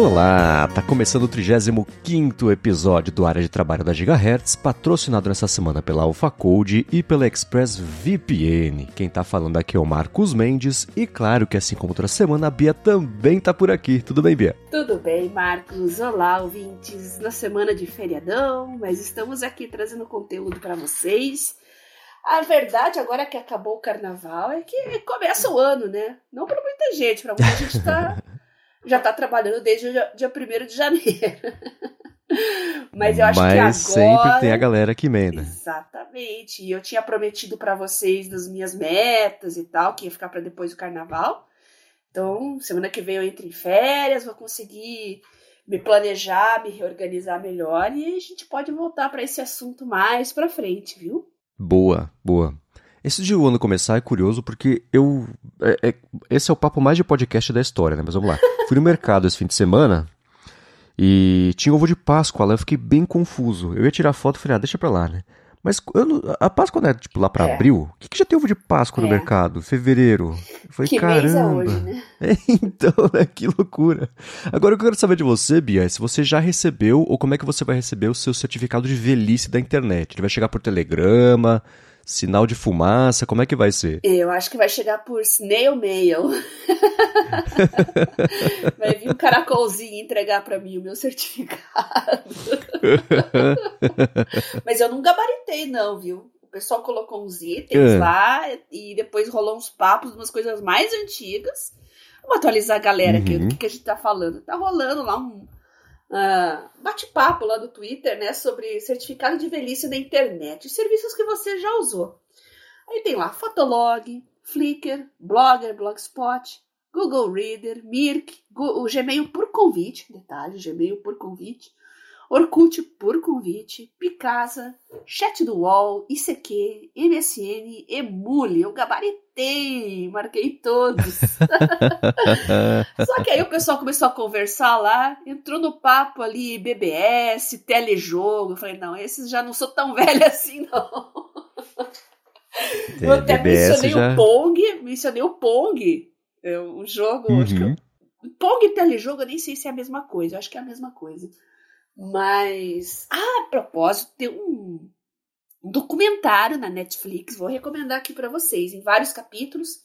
Olá, tá começando o 35 episódio do Área de Trabalho da Gigahertz, patrocinado nessa semana pela AlphaCode e pela ExpressVPN. Quem tá falando aqui é o Marcos Mendes e claro que assim como outra semana a Bia também tá por aqui. Tudo bem, Bia? Tudo bem, Marcos. Olá, ouvintes. Na semana de feriadão, mas estamos aqui trazendo conteúdo para vocês. A verdade, agora que acabou o carnaval, é que começa o ano, né? Não para muita gente, para muita gente tá já está trabalhando desde o dia, dia 1 de janeiro. Mas eu acho Mas que agora. sempre tem a galera que emenda. Exatamente. E eu tinha prometido para vocês das minhas metas e tal, que ia ficar para depois do carnaval. Então, semana que vem eu entro em férias, vou conseguir me planejar, me reorganizar melhor e a gente pode voltar para esse assunto mais para frente, viu? Boa, boa. Esse de o ano começar é curioso porque eu. É, é, esse é o papo mais de podcast da história, né? Mas vamos lá. Fui no mercado esse fim de semana e tinha ovo de Páscoa lá, eu fiquei bem confuso. Eu ia tirar foto e falei, ah, deixa pra lá, né? Mas não, a Páscoa não é tipo lá pra é. abril? O que, que, já tem ovo de Páscoa é. no mercado? Fevereiro. Que caramba. Mês é hoje, né? É, então, né? Que loucura. Agora o que eu quero saber de você, Bia, é se você já recebeu ou como é que você vai receber o seu certificado de velhice da internet. Ele vai chegar por telegrama, Sinal de fumaça, como é que vai ser? Eu acho que vai chegar por snail mail. vai vir um caracolzinho entregar para mim o meu certificado. Mas eu não gabaritei, não, viu? O pessoal colocou uns itens é. lá e depois rolou uns papos, umas coisas mais antigas. Vamos atualizar a galera aqui, uhum. o que, que a gente tá falando. Tá rolando lá um uh, bate-papo lá do Twitter, né, sobre certificado de velhice da internet, serviços que você já usou. Aí tem lá Fotolog, Flickr, Blogger, Blogspot, Google Reader, Mirk, o Gmail por convite, detalhe, Gmail por convite, Orkut por convite, Picasa, Chat do UOL, ICQ, MSN, Emule. Eu gabaritei, marquei todos. Só que aí o pessoal começou a conversar lá, entrou no papo ali BBS, telejogo. Eu falei, não, esses já não sou tão velha assim, não. É, eu até BBS mencionei já... o Pong, mencionei o Pong, é, o jogo. Uhum. Acho que eu... Pong e telejogo, eu nem sei se é a mesma coisa, eu acho que é a mesma coisa. Mas, ah, a propósito, tem um, documentário na Netflix, vou recomendar aqui para vocês, em vários capítulos,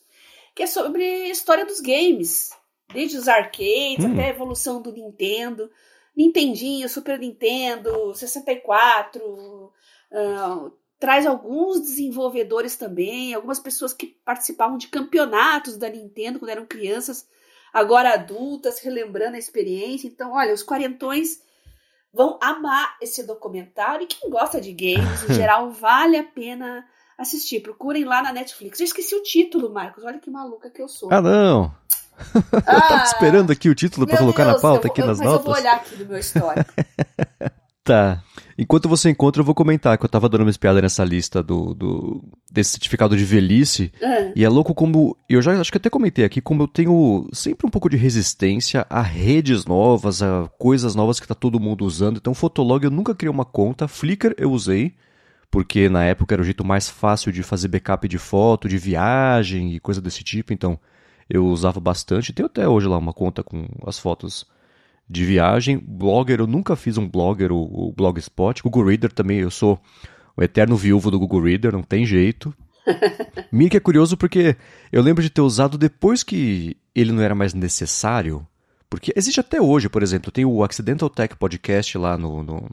que é sobre a história dos games, desde os arcades hum. até a evolução do Nintendo, Nintendinho, Super Nintendo, 64, uh, traz alguns desenvolvedores também, algumas pessoas que participavam de campeonatos da Nintendo quando eram crianças, agora adultas, relembrando a experiência. Então, olha, os quarentões vão amar esse documentário. E quem gosta de games, em geral, vale a pena assistir. Procurem lá na Netflix. Eu esqueci o título, Marcos. Olha que maluca que eu sou. Ah, não! eu tava ah, esperando aqui o título para colocar Deus, na pauta, vou, aqui nas mas notas. Mas eu vou olhar aqui no meu histórico. tá. Enquanto você encontra, eu vou comentar que eu tava dando uma espiada nessa lista do, do desse certificado de velhice. Uhum. E é louco como. Eu já acho que até comentei aqui, como eu tenho sempre um pouco de resistência a redes novas, a coisas novas que tá todo mundo usando. Então, Fotolog eu nunca criei uma conta. Flickr eu usei, porque na época era o jeito mais fácil de fazer backup de foto, de viagem e coisa desse tipo. Então, eu usava bastante. Tenho até hoje lá uma conta com as fotos de viagem. Blogger, eu nunca fiz um blogger, o, o Blogspot. Google Reader também, eu sou o eterno viúvo do Google Reader, não tem jeito. Mirk é curioso porque eu lembro de ter usado depois que ele não era mais necessário. Porque existe até hoje, por exemplo, tem o Accidental Tech Podcast lá no, no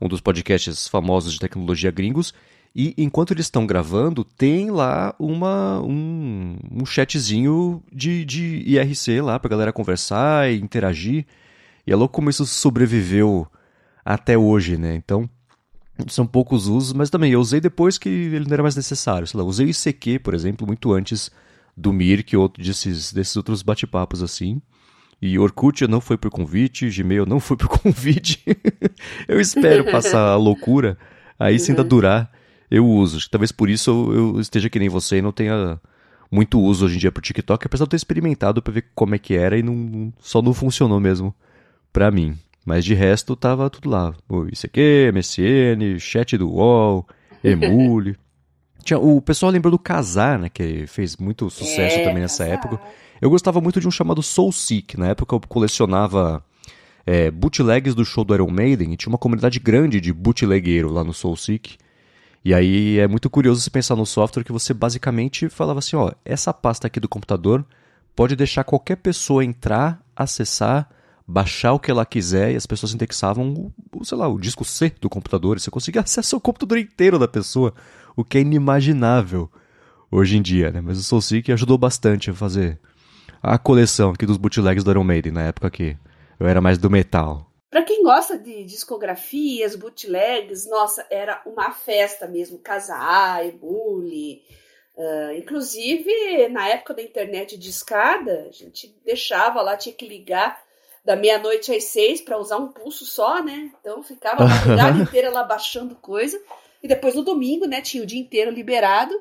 um dos podcasts famosos de tecnologia gringos. E enquanto eles estão gravando, tem lá uma, um, um chatzinho de, de IRC lá pra galera conversar e interagir. E é louco como isso sobreviveu até hoje, né? Então, são poucos usos, mas também eu usei depois que ele não era mais necessário. Sei lá, usei o ICQ, por exemplo, muito antes do Mir, que outro desses, desses outros bate-papos assim. E Orkut não foi por convite, Gmail não foi por convite. eu espero passar a loucura, aí se ainda uhum. durar, eu uso. Talvez por isso eu, eu esteja que nem você e não tenha muito uso hoje em dia pro TikTok, apesar de eu ter experimentado para ver como é que era e não, só não funcionou mesmo para mim. Mas de resto tava tudo lá. O ICQ, MSN, chat do UOL, Emule. Tinha, o pessoal lembrou do Casar, né? Que fez muito sucesso é, também nessa época. Eu gostava muito de um chamado Soulseek. Na época eu colecionava é, bootlegs do show do Iron Maiden e tinha uma comunidade grande de bootlegueiro lá no SoulSeek. E aí é muito curioso se pensar no software que você basicamente falava assim, ó, essa pasta aqui do computador pode deixar qualquer pessoa entrar, acessar, baixar o que ela quiser e as pessoas indexavam o, sei lá, o disco C do computador e você conseguia acesso ao computador inteiro da pessoa, o que é inimaginável hoje em dia, né? Mas o SoulSeek ajudou bastante a fazer a coleção aqui dos bootlegs do Iron Maiden na época que eu era mais do metal. Para quem gosta de discografias, bootlegs, nossa, era uma festa mesmo. Casa A, Ebule. Uh, inclusive, na época da internet de escada, a gente deixava lá, tinha que ligar da meia-noite às seis para usar um pulso só, né? Então ficava a madrugada inteira lá baixando coisa. E depois no domingo, né, tinha o dia inteiro liberado.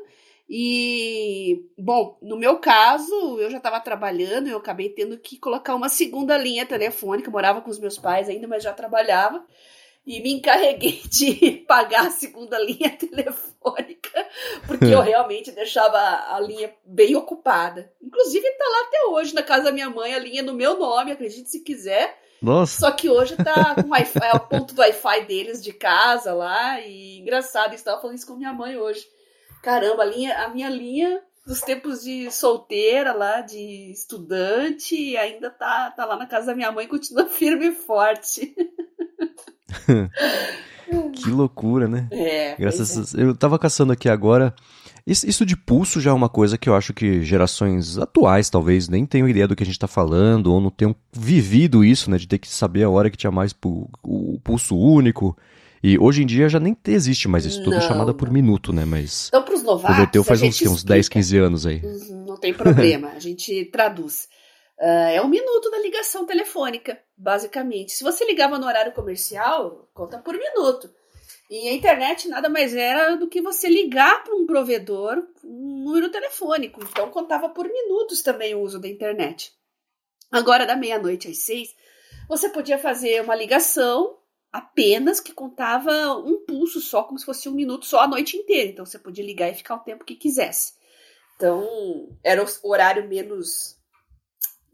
E, bom, no meu caso, eu já estava trabalhando, eu acabei tendo que colocar uma segunda linha telefônica. Eu morava com os meus pais ainda, mas já trabalhava. E me encarreguei de pagar a segunda linha telefônica, porque eu realmente deixava a linha bem ocupada. Inclusive, está lá até hoje, na casa da minha mãe, a linha no meu nome, acredite se quiser. Nossa. Só que hoje tá com Wi-Fi, é o ponto do Wi-Fi deles de casa lá. E engraçado, estava falando isso com minha mãe hoje caramba, a, linha, a minha linha dos tempos de solteira lá, de estudante, ainda tá, tá lá na casa da minha mãe, continua firme e forte. que loucura, né? É. Graças é. Eu tava caçando aqui agora. Isso de pulso já é uma coisa que eu acho que gerações atuais talvez nem tenham ideia do que a gente está falando, ou não tenham vivido isso, né? De ter que saber a hora que tinha mais o pulso único. E hoje em dia já nem existe mais isso, tudo não, chamada por minuto, né? Mas. Então, para os novatos. Converteu faz uns, uns 10, 15 anos aí. Não tem problema, a gente traduz. Uh, é um minuto da ligação telefônica, basicamente. Se você ligava no horário comercial, conta por minuto. E a internet nada mais era do que você ligar para um provedor um número telefônico. Então contava por minutos também o uso da internet. Agora, da meia-noite às seis, você podia fazer uma ligação apenas que contava um pulso só, como se fosse um minuto só a noite inteira. Então você podia ligar e ficar o tempo que quisesse. Então era o horário menos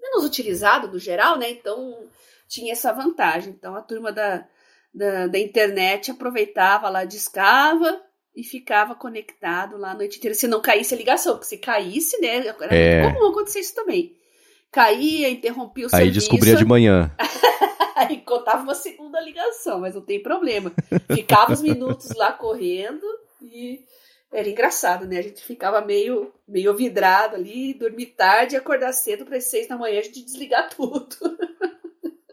menos utilizado no geral, né? Então tinha essa vantagem. Então a turma da, da, da internet aproveitava lá, discava e ficava conectado lá a noite inteira. Se não caísse a ligação, porque se caísse, né? Era é. muito comum acontecer isso também. Caía, interrompia o serviço. Aí descobria de manhã. Aí contava uma segunda ligação, mas não tem problema. Ficava os minutos lá correndo e era engraçado, né? A gente ficava meio, meio vidrado ali, dormir tarde e acordar cedo para as seis da manhã a gente desligar tudo.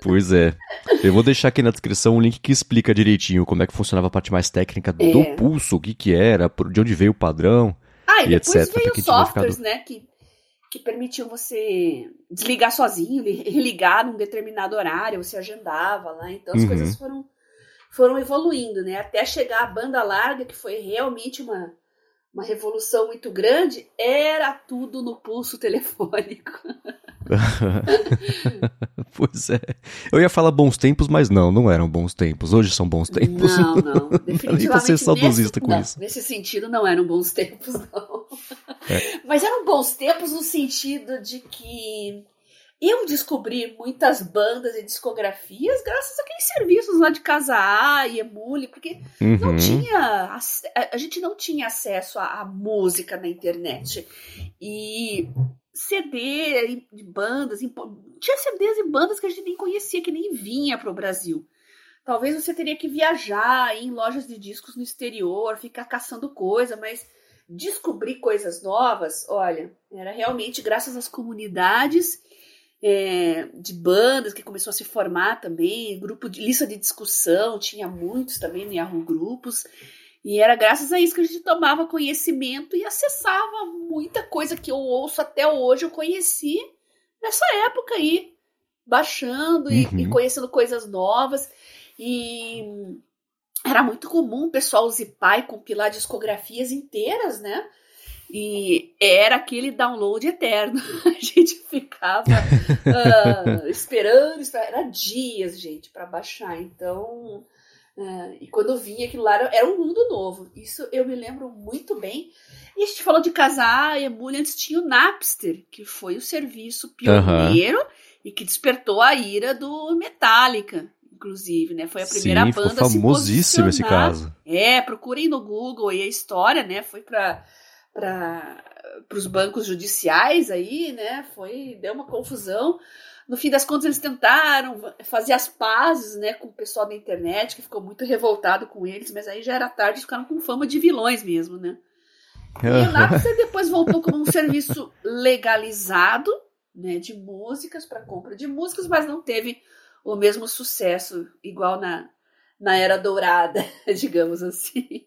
Pois é. Eu vou deixar aqui na descrição um link que explica direitinho como é que funcionava a parte mais técnica é. do pulso, o que que era, de onde veio o padrão ah, e, e etc. Veio os softwares, ficado... né, que que permitiam você desligar sozinho, religar num determinado horário, você agendava lá. Então as uhum. coisas foram, foram evoluindo, né? Até chegar a banda larga, que foi realmente uma, uma revolução muito grande, era tudo no pulso telefônico. pois é. Eu ia falar bons tempos, mas não, não eram bons tempos. Hoje são bons tempos. Não, não. Definitivamente. Ser saudosista nesse, com não, isso. Nesse sentido, não eram bons tempos, não. É. Mas eram bons tempos no sentido de que eu descobri muitas bandas e discografias graças àqueles serviços lá de Casa A e Emule, porque uhum. não tinha. A, gente não tinha acesso à, à música na internet. E CD de bandas, tinha CDs e bandas que a gente nem conhecia, que nem vinha para o Brasil. Talvez você teria que viajar em lojas de discos no exterior, ficar caçando coisa, mas descobrir coisas novas, olha, era realmente graças às comunidades é, de bandas que começou a se formar também, grupo de lista de discussão, tinha muitos também no Yahoo Grupos. E era graças a isso que a gente tomava conhecimento e acessava muita coisa que eu ouço até hoje, eu conheci nessa época aí, baixando e, e uhum. conhecendo coisas novas. E era muito comum o pessoal zipar e compilar discografias inteiras, né? E era aquele download eterno. A gente ficava uh, esperando, esperando, era dias, gente, para baixar. Então, Uh, e quando vinha aquilo lá, era um mundo novo. Isso eu me lembro muito bem. E a gente falou de casar e a mulher antes tinha o Napster, que foi o serviço pioneiro uhum. e que despertou a ira do Metallica, inclusive, né? Foi a primeira Sim, banda ficou famosíssimo esse caso. É, procurem no Google aí a história, né? Foi para para os bancos judiciais aí, né? Foi deu uma confusão. No fim das contas, eles tentaram fazer as pazes né, com o pessoal da internet, que ficou muito revoltado com eles, mas aí já era tarde, ficaram com fama de vilões mesmo, né? E o Napster depois voltou como um serviço legalizado né, de músicas, para compra de músicas, mas não teve o mesmo sucesso, igual na, na Era Dourada, digamos assim.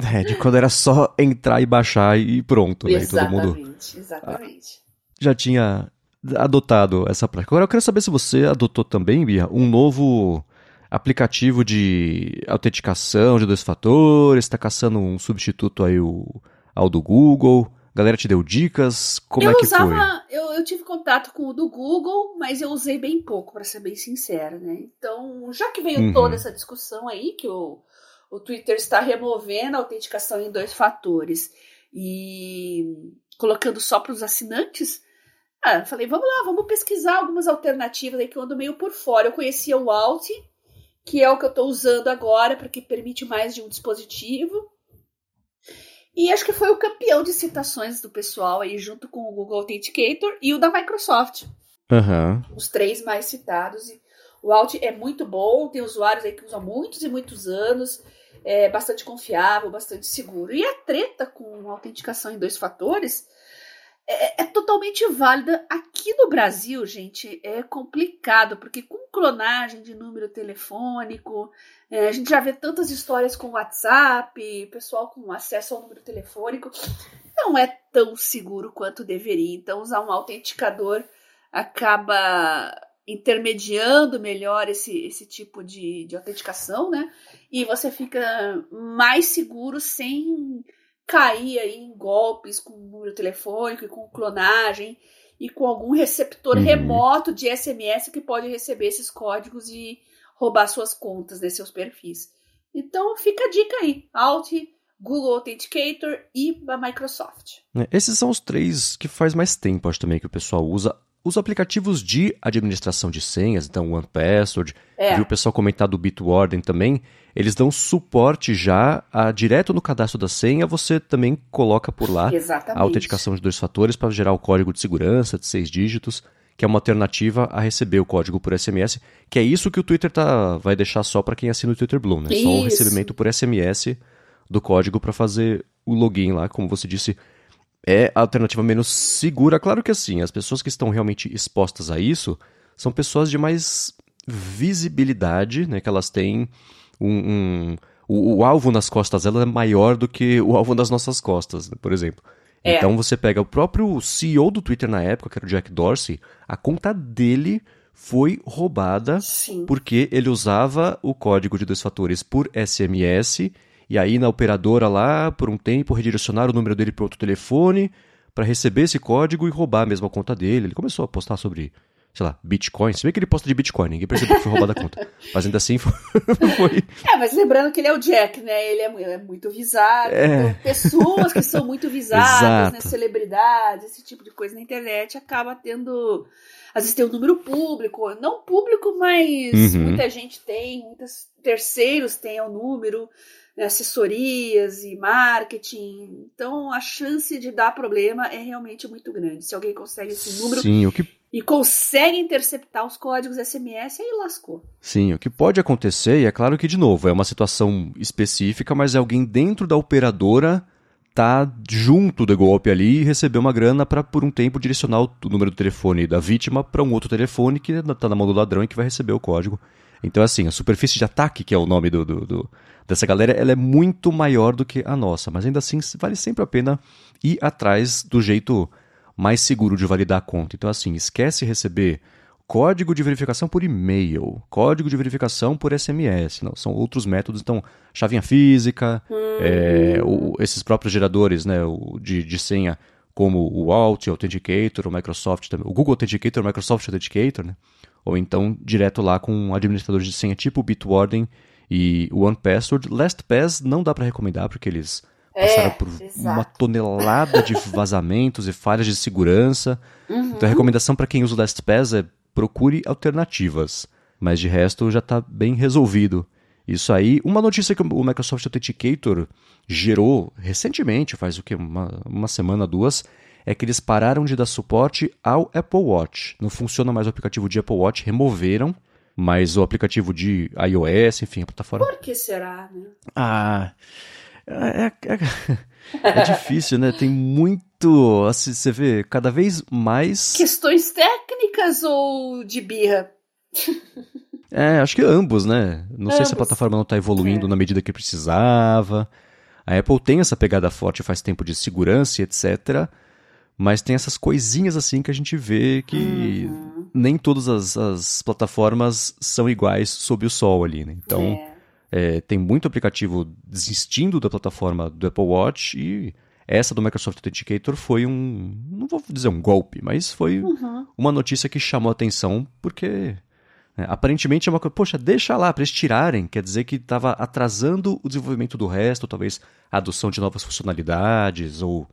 É, de quando era só entrar e baixar e pronto, né? Exatamente, todo mundo exatamente. Já tinha adotado essa prática. Agora eu quero saber se você adotou também, Bia, um novo aplicativo de autenticação de dois fatores, está caçando um substituto aí o, ao do Google. A galera te deu dicas? Como eu é que usava, foi? Eu, eu tive contato com o do Google, mas eu usei bem pouco, para ser bem sincera, né? Então, já que veio uhum. toda essa discussão aí, que o, o Twitter está removendo a autenticação em dois fatores e colocando só para os assinantes, ah, falei, vamos lá, vamos pesquisar algumas alternativas aí que eu ando meio por fora. Eu conhecia o Alt, que é o que eu estou usando agora, porque permite mais de um dispositivo. E acho que foi o campeão de citações do pessoal aí, junto com o Google Authenticator e o da Microsoft. Uhum. Os três mais citados. O Alt é muito bom, tem usuários aí que usam muitos e muitos anos, é bastante confiável, bastante seguro. E a treta com autenticação em dois fatores é, é, totalmente válida. Aqui no Brasil, gente, é complicado, porque com clonagem de número telefônico, é, a gente já vê tantas histórias com WhatsApp, pessoal com acesso ao número telefônico, não é tão seguro quanto deveria. Então, usar um autenticador acaba intermediando melhor esse, esse tipo de, de autenticação, né? E você fica mais seguro sem cair aí em golpes com número telefônico e com clonagem e com algum receptor uhum. remoto de SMS que pode receber esses códigos e roubar suas contas, né, seus perfis. Então fica a dica aí, Alt, Google Authenticator e a Microsoft. É, esses são os três que faz mais tempo, acho também, que o pessoal usa. Os aplicativos de administração de senhas, então OnePassword, é. vi o pessoal comentar do Bitwarden também, eles dão suporte já a, direto no cadastro da senha, você também coloca por lá Exatamente. a autenticação de dois fatores para gerar o código de segurança de seis dígitos, que é uma alternativa a receber o código por SMS, que é isso que o Twitter tá, vai deixar só para quem assina o Twitter Blue, né? Isso. Só o recebimento por SMS do código para fazer o login lá, como você disse, é a alternativa menos segura. Claro que assim, as pessoas que estão realmente expostas a isso são pessoas de mais visibilidade, né? Que elas têm um. um o, o, alvo nas costas dela é maior do que o alvo nas nossas costas, né, por exemplo. É. Então você pega o próprio CEO do Twitter na época, que era o Jack Dorsey, a conta dele foi roubada Sim. porque ele usava o código de dois fatores por SMS e aí na operadora lá, por um tempo, redirecionar o número dele para outro telefone para receber esse código e roubar mesmo a conta dele. Ele começou a postar sobre, sei lá, Bitcoin. Se bem que ele posta de Bitcoin, ninguém percebeu que foi roubada a conta. Mas ainda assim foi. É, mas lembrando que ele é o Jack, né? Ele é, é muito visado. É. Então, pessoas que são muito visadas, né? celebridades, esse tipo de coisa na internet, acaba tendo às vezes tem um número público, não público, mas uhum. muita gente tem, muitos terceiros têm o número, né, assessorias e marketing. Então a chance de dar problema é realmente muito grande. Se alguém consegue esse número Sim, que... e consegue interceptar os códigos SMS, aí lascou. Sim, o que pode acontecer, e é claro que, de novo, é uma situação específica, mas é alguém dentro da operadora tá junto do golpe ali e receber uma grana para por um tempo direcionar o número do telefone da vítima para um outro telefone que está na mão do ladrão e que vai receber o código. Então, assim, a superfície de ataque, que é o nome do, do, do, dessa galera, ela é muito maior do que a nossa. Mas ainda assim, vale sempre a pena ir atrás do jeito mais seguro de validar a conta. Então, assim, esquece receber código de verificação por e-mail, código de verificação por SMS. Não, são outros métodos. Então, chavinha física, hum. é, o, esses próprios geradores né, o, de, de senha, como o Alt, o Authenticator, o Microsoft também, o Google Authenticator, o Microsoft Authenticator, né? Ou então direto lá com um administrador de senha tipo Bitwarden e o OnePassword. LastPass não dá para recomendar porque eles é, passaram por exato. uma tonelada de vazamentos e falhas de segurança. Uhum. Então a recomendação para quem usa o LastPass é procure alternativas. Mas de resto já está bem resolvido. Isso aí, uma notícia que o Microsoft Authenticator gerou recentemente, faz o que, uma, uma semana, duas, é que eles pararam de dar suporte ao Apple Watch. Não funciona mais o aplicativo de Apple Watch, removeram, mas o aplicativo de iOS, enfim, a plataforma. Por que será, né? Ah. É, é, é, difícil, né? Tem muito. Assim, você vê cada vez mais. Questões técnicas ou de birra? É, acho que ambos, né? Não ambos. sei se a plataforma não está evoluindo é. na medida que precisava. A Apple tem essa pegada forte faz tempo de segurança e etc. Mas tem essas coisinhas assim que a gente vê que uhum. nem todas as, as, plataformas são iguais sob o sol ali, né? Então, é. É, tem muito aplicativo desistindo da plataforma do Apple Watch e essa do Microsoft Authenticator foi um, não vou dizer um golpe, mas foi uhum. uma notícia que chamou a atenção porque é, aparentemente é uma coisa, poxa, deixa lá para eles tirarem, quer dizer que estava atrasando o desenvolvimento do resto, talvez a adoção de novas funcionalidades, ou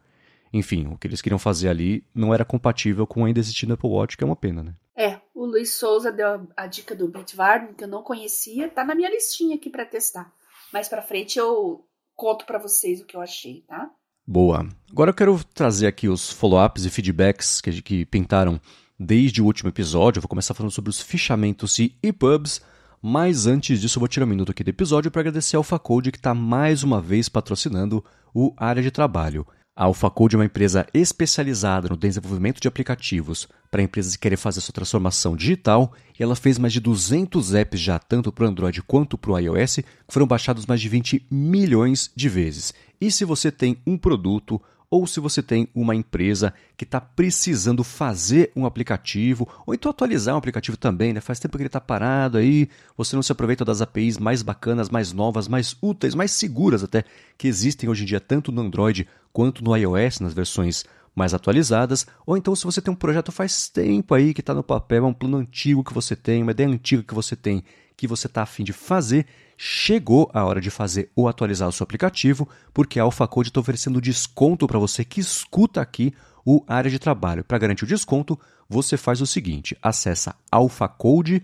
enfim, o que eles queriam fazer ali não era compatível com ainda existindo Apple Watch, que é uma pena, né? É, o Luiz Souza deu a, a dica do Bitwarden, que eu não conhecia, tá na minha listinha aqui para testar. Mais para frente eu conto para vocês o que eu achei, tá? Boa. Agora eu quero trazer aqui os follow-ups e feedbacks que, que pintaram desde o último episódio. Eu vou começar falando sobre os fichamentos e EPUBs, mas antes disso eu vou tirar um minuto aqui do episódio para agradecer ao AlphaCode que está mais uma vez patrocinando o Área de Trabalho. A AlphaCode é uma empresa especializada no desenvolvimento de aplicativos para empresas que querem fazer sua transformação digital e ela fez mais de 200 apps já tanto para o Android quanto para o iOS, que foram baixados mais de 20 milhões de vezes. E se você tem um produto ou se você tem uma empresa que está precisando fazer um aplicativo, ou então atualizar um aplicativo também, né? Faz tempo que ele está parado aí, você não se aproveita das APIs mais bacanas, mais novas, mais úteis, mais seguras até, que existem hoje em dia tanto no Android quanto no iOS, nas versões mais atualizadas, ou então se você tem um projeto faz tempo aí que está no papel, é um plano antigo que você tem, uma ideia antiga que você tem, que você está afim de fazer, chegou a hora de fazer ou atualizar o seu aplicativo, porque a AlphaCode está oferecendo desconto para você que escuta aqui o área de trabalho. Para garantir o desconto, você faz o seguinte: acessa alphacode.com.br,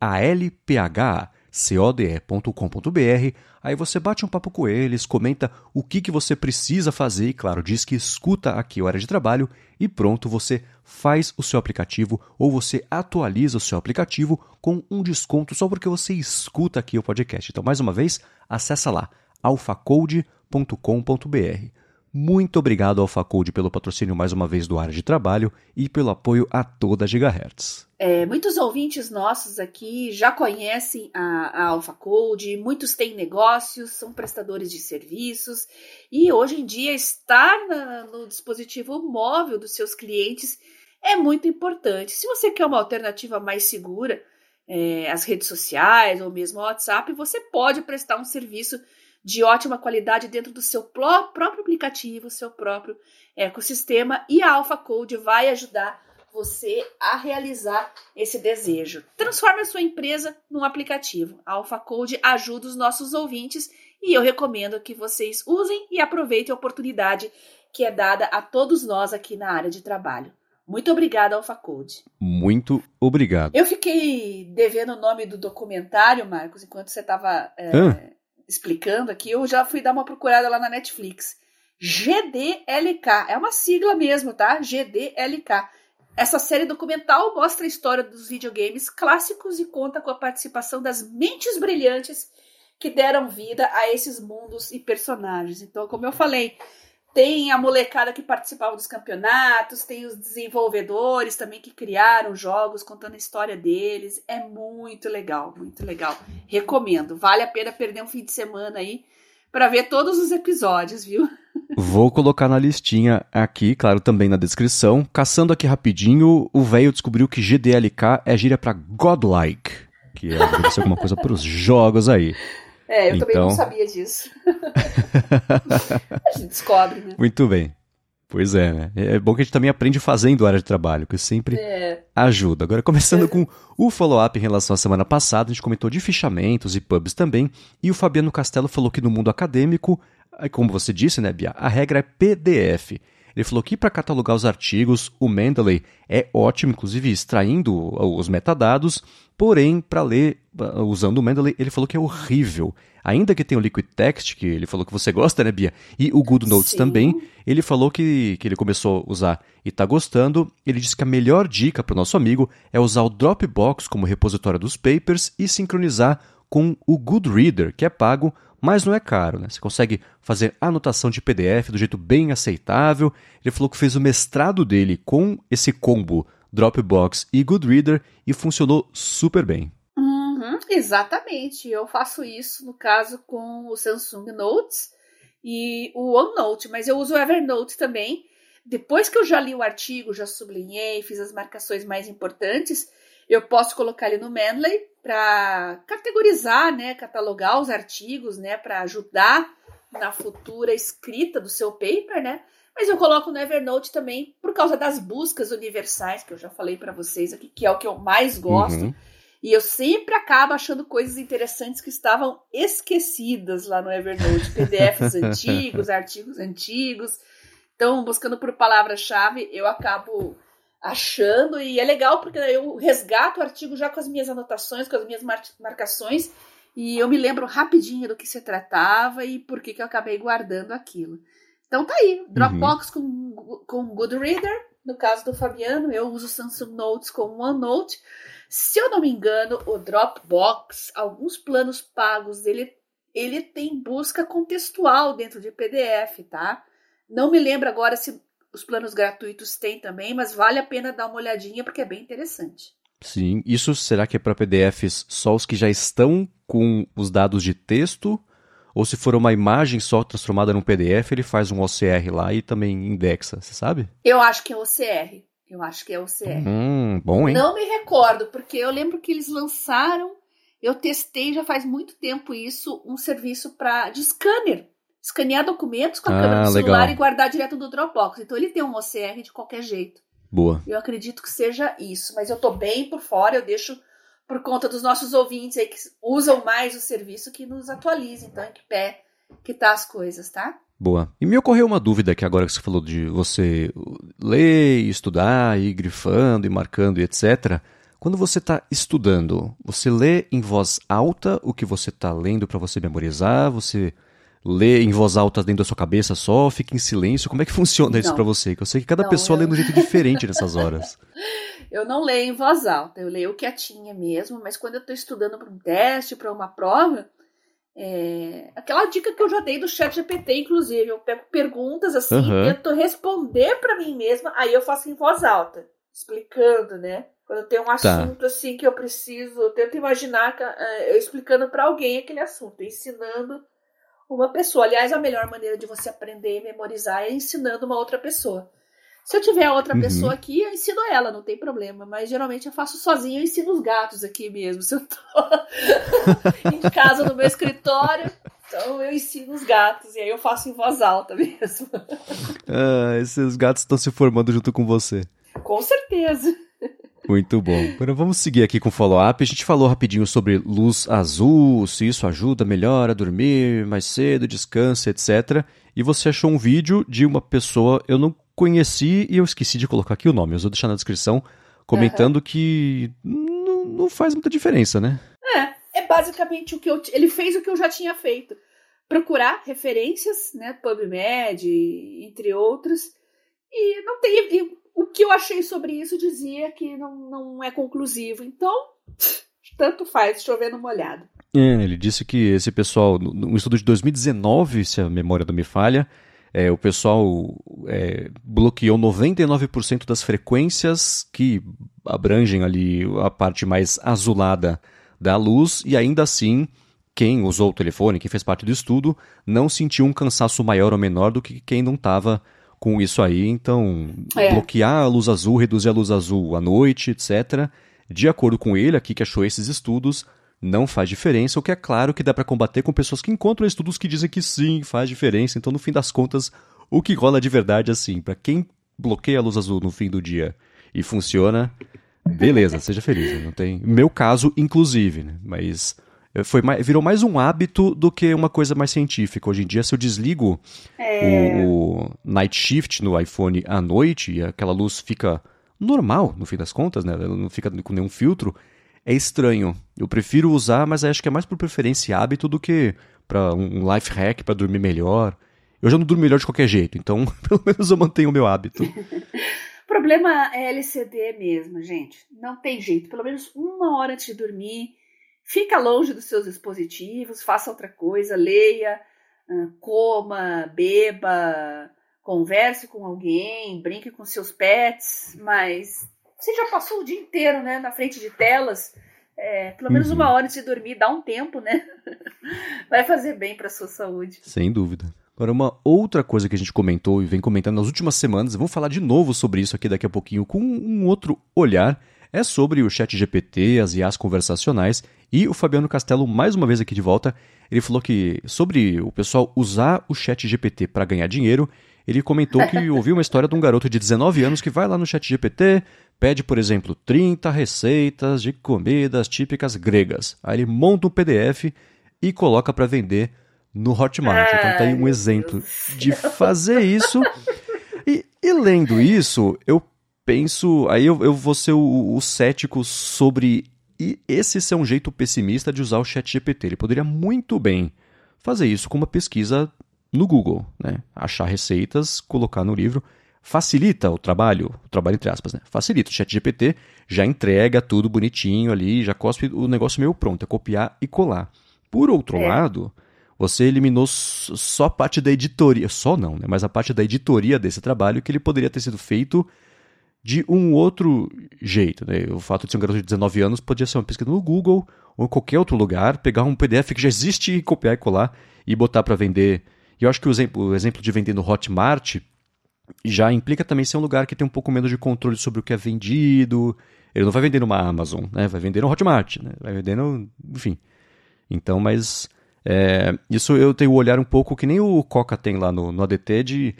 a LPH code.com.br. Aí você bate um papo com eles, comenta o que, que você precisa fazer e, claro, diz que escuta aqui o área de trabalho e pronto, você faz o seu aplicativo ou você atualiza o seu aplicativo com um desconto só porque você escuta aqui o podcast. Então, mais uma vez, acessa lá alfacode.com.br. Muito obrigado ao Facode pelo patrocínio mais uma vez do área de trabalho e pelo apoio a toda a Gigahertz. É, muitos ouvintes nossos aqui já conhecem a, a AlphaCode, muitos têm negócios, são prestadores de serviços e hoje em dia estar na, no dispositivo móvel dos seus clientes é muito importante. Se você quer uma alternativa mais segura, é, as redes sociais ou mesmo o WhatsApp, você pode prestar um serviço de ótima qualidade dentro do seu próprio aplicativo, seu próprio ecossistema, e a Alpha Code vai ajudar você a realizar esse desejo. Transforme a sua empresa num aplicativo. A Alpha Code ajuda os nossos ouvintes e eu recomendo que vocês usem e aproveitem a oportunidade que é dada a todos nós aqui na área de trabalho. Muito obrigada, AlphaCode. Muito obrigado. Eu fiquei devendo o nome do documentário, Marcos, enquanto você estava é, explicando aqui, eu já fui dar uma procurada lá na Netflix. GDLK, é uma sigla mesmo, tá? GDLK. Essa série documental mostra a história dos videogames clássicos e conta com a participação das mentes brilhantes que deram vida a esses mundos e personagens. Então, como eu falei, tem a molecada que participava dos campeonatos, tem os desenvolvedores também que criaram jogos contando a história deles. É muito legal, muito legal. Recomendo. Vale a pena perder um fim de semana aí para ver todos os episódios, viu? Vou colocar na listinha aqui, claro, também na descrição. Caçando aqui rapidinho, o velho descobriu que GDLK é gíria para godlike, que é deve ser alguma coisa para os jogos aí. É, eu então... também não então- sabia disso. a gente descobre, né? Muito bem. Pois é, né? É bom que a gente também aprende fazendo área de trabalho, que sempre é. ajuda. Agora, começando com o follow-up em relação à semana passada, a gente comentou de fichamentos e pubs também, e o Fabiano Castelo falou que no mundo acadêmico, como você disse, né, Bia, a regra é PDF. Ele falou que para catalogar os artigos, o Mendeley é ótimo, inclusive extraindo os metadados, porém, para ler usando o Mendeley, ele falou que é horrível. Ainda que tenha o Liquid Text, que ele falou que você gosta, né, Bia? E o Good Notes Sim. também, ele falou que, que ele começou a usar e está gostando. Ele disse que a melhor dica para o nosso amigo é usar o Dropbox como repositório dos papers e sincronizar com o Goodreader, que é pago, mas não é caro. Né? Você consegue fazer anotação de PDF do jeito bem aceitável. Ele falou que fez o mestrado dele com esse combo Dropbox e Goodreader e funcionou super bem. Exatamente. Eu faço isso no caso com o Samsung Notes e o OneNote, mas eu uso o Evernote também. Depois que eu já li o artigo, já sublinhei, fiz as marcações mais importantes, eu posso colocar ele no Mendeley para categorizar, né, catalogar os artigos, né, para ajudar na futura escrita do seu paper, né? Mas eu coloco no Evernote também por causa das buscas universais, que eu já falei para vocês aqui, que é o que eu mais gosto. Uhum. E eu sempre acabo achando coisas interessantes que estavam esquecidas lá no Evernote, PDFs antigos, artigos antigos. Então, buscando por palavra-chave, eu acabo achando e é legal porque eu resgato o artigo já com as minhas anotações, com as minhas mar marcações e eu me lembro rapidinho do que se tratava e por que, que eu acabei guardando aquilo. Então tá aí, Dropbox uhum. com, com Goodreader, no caso do Fabiano, eu uso Samsung Notes com OneNote. Se eu não me engano, o Dropbox, alguns planos pagos, ele, ele tem busca contextual dentro de PDF, tá? Não me lembro agora se os planos gratuitos têm também, mas vale a pena dar uma olhadinha porque é bem interessante. Sim, isso será que é para PDFs só os que já estão com os dados de texto? Ou se for uma imagem só transformada num PDF, ele faz um OCR lá e também indexa, você sabe? Eu acho que é OCR. Eu acho que é OCR. Hum, bom, hein? Não me recordo, porque eu lembro que eles lançaram, eu testei já faz muito tempo isso, um serviço para de scanner escanear documentos com a ah, câmera do celular legal. e guardar direto do Dropbox. Então ele tem um OCR de qualquer jeito. Boa. Eu acredito que seja isso, mas eu tô bem por fora, eu deixo por conta dos nossos ouvintes aí que usam mais o serviço que nos atualizem, então em que pé que tá as coisas, tá? Boa. E me ocorreu uma dúvida que agora que você falou de você ler, estudar, ir grifando e marcando e etc. Quando você está estudando, você lê em voz alta o que você está lendo para você memorizar? Você lê em voz alta dentro da sua cabeça só, fica em silêncio? Como é que funciona isso para você? Que eu sei que cada não, pessoa eu... lê de um jeito diferente nessas horas. Eu não leio em voz alta, eu leio quietinha mesmo, mas quando eu estou estudando para um teste, para uma prova, é... aquela dica que eu já dei do chat GPT, inclusive, eu pego perguntas assim, uhum. tento responder para mim mesma, aí eu faço em voz alta, explicando, né? Quando tem um tá. assunto tá. assim que eu preciso, eu tento imaginar uh, eu explicando para alguém aquele assunto, ensinando uma pessoa. Aliás, a melhor maneira de você aprender e memorizar é ensinando uma outra pessoa. Se eu tiver outra uhum. pessoa aqui, eu ensino ela, não tem problema. Mas geralmente eu faço sozinho, eu ensino os gatos aqui mesmo. Se eu tô em casa no meu escritório, então eu ensino os gatos. E aí eu faço em voz alta mesmo. ah, esses gatos estão se formando junto com você. Com certeza. Muito bom. Agora vamos seguir aqui com o follow-up. A gente falou rapidinho sobre luz azul, se isso ajuda melhor a dormir mais cedo, descansa, etc. E você achou um vídeo de uma pessoa, eu não conheci e eu esqueci de colocar aqui o nome, eu vou deixar na descrição, comentando uhum. que não, não faz muita diferença, né? É, é basicamente o que eu. Ele fez o que eu já tinha feito. Procurar referências, né? PubMed, entre outros. E não tem o que eu achei sobre isso dizia que não, não é conclusivo. Então, tanto faz, chovendo molhado. É, ele disse que esse pessoal, no estudo de 2019, se a memória não me falha, é, o pessoal é, bloqueou 99% das frequências que abrangem ali a parte mais azulada da luz e ainda assim quem usou o telefone, quem fez parte do estudo, não sentiu um cansaço maior ou menor do que quem não estava com isso aí. Então, é. bloquear a luz azul, reduzir a luz azul à noite, etc. De acordo com ele, aqui que achou esses estudos, não faz diferença, o que é claro que dá para combater com pessoas que encontram estudos que dizem que sim, faz diferença. Então, no fim das contas, o que rola de verdade assim, para quem bloqueia a luz azul no fim do dia e funciona, beleza, seja feliz. Né? Não tem, meu caso inclusive, né? mas foi mais, virou mais um hábito do que uma coisa mais científica. Hoje em dia, se eu desligo é... o, o, night shift no iPhone à noite e aquela luz fica normal, no fim das contas, né? Ela não fica com nenhum filtro, é estranho. Eu prefiro usar, mas acho que é mais por preferência e hábito do que para um life hack para dormir melhor. Eu já não durmo melhor de qualquer jeito, então pelo menos eu mantenho o meu hábito. o problema é LCD mesmo, gente. Não tem jeito. Pelo menos uma hora antes de dormir, fica longe dos seus dispositivos, faça outra coisa, leia, coma, beba, converse com alguém, brinque com seus pets, mas você já passou o dia inteiro, né, na frente de telas. É, pelo menos uhum. uma hora de dormir, dá um tempo, né? Vai fazer bem para sua saúde. Sem dúvida. Agora, uma outra coisa que a gente comentou e vem comentando nas últimas semanas, vamos falar de novo sobre isso aqui daqui a pouquinho com um outro olhar, é sobre o chat GPT, as IAs conversacionais, e o Fabiano Castelo, mais uma vez aqui de volta, ele falou que sobre o pessoal usar o chat GPT para ganhar dinheiro, ele comentou que ouviu uma história de um garoto de 19 anos que vai lá no chat GPT, pede, por exemplo, 30 receitas de comidas típicas gregas. Aí ele monta um PDF e coloca para vender no Hotmart. Ai, então tá aí um exemplo de fazer isso. E, e, lendo isso, eu penso. Aí eu, eu vou ser o, o cético sobre e esse ser um jeito pessimista de usar o chat GPT. Ele poderia muito bem fazer isso com uma pesquisa no Google, né? Achar receitas, colocar no livro. Facilita o trabalho, o trabalho entre aspas, né? Facilita. O chat GPT já entrega tudo bonitinho ali, já cospe o negócio meio pronto, é copiar e colar. Por outro é. lado, você eliminou só a parte da editoria, só não, né? mas a parte da editoria desse trabalho que ele poderia ter sido feito de um outro jeito. Né? O fato de ser um garoto de 19 anos podia ser uma pesquisa no Google ou em qualquer outro lugar, pegar um PDF que já existe e copiar e colar e botar para vender. E eu acho que o exemplo, o exemplo de vender no Hotmart já implica também ser um lugar que tem um pouco menos de controle sobre o que é vendido. Ele não vai vender numa Amazon, né? vai vender no Hotmart, né? vai vender no. Enfim. Então, mas é, isso eu tenho o olhar um pouco que nem o Coca tem lá no, no ADT de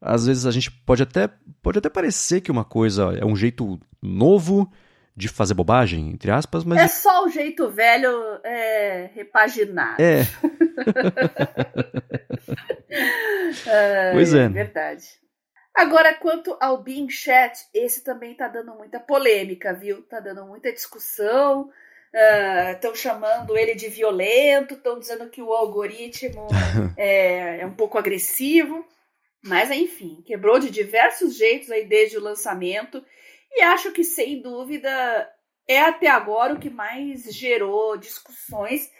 às vezes a gente pode até pode até parecer que uma coisa é um jeito novo de fazer bobagem, entre aspas, mas. É só o jeito velho é, repaginado. É. é. Pois é. Verdade. Agora, quanto ao Bing Chat, esse também tá dando muita polêmica, viu? Tá dando muita discussão. Estão uh, chamando ele de violento, estão dizendo que o algoritmo é, é, um pouco agressivo, mas enfim, quebrou de diversos jeitos aí desde o lançamento. E acho que sem dúvida é até agora o que mais gerou discussões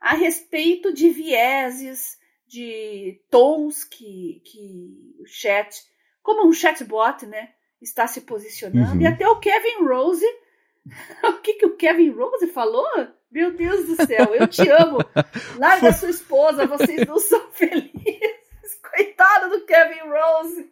a respeito de vieses, de tons que, que o chat, como um chatbot, né, está se posicionando uhum. e até o Kevin Rose o que, que o Kevin Rose falou? Meu Deus do céu, eu te amo. Larga sua esposa, vocês não são felizes. Coitado do Kevin Rose.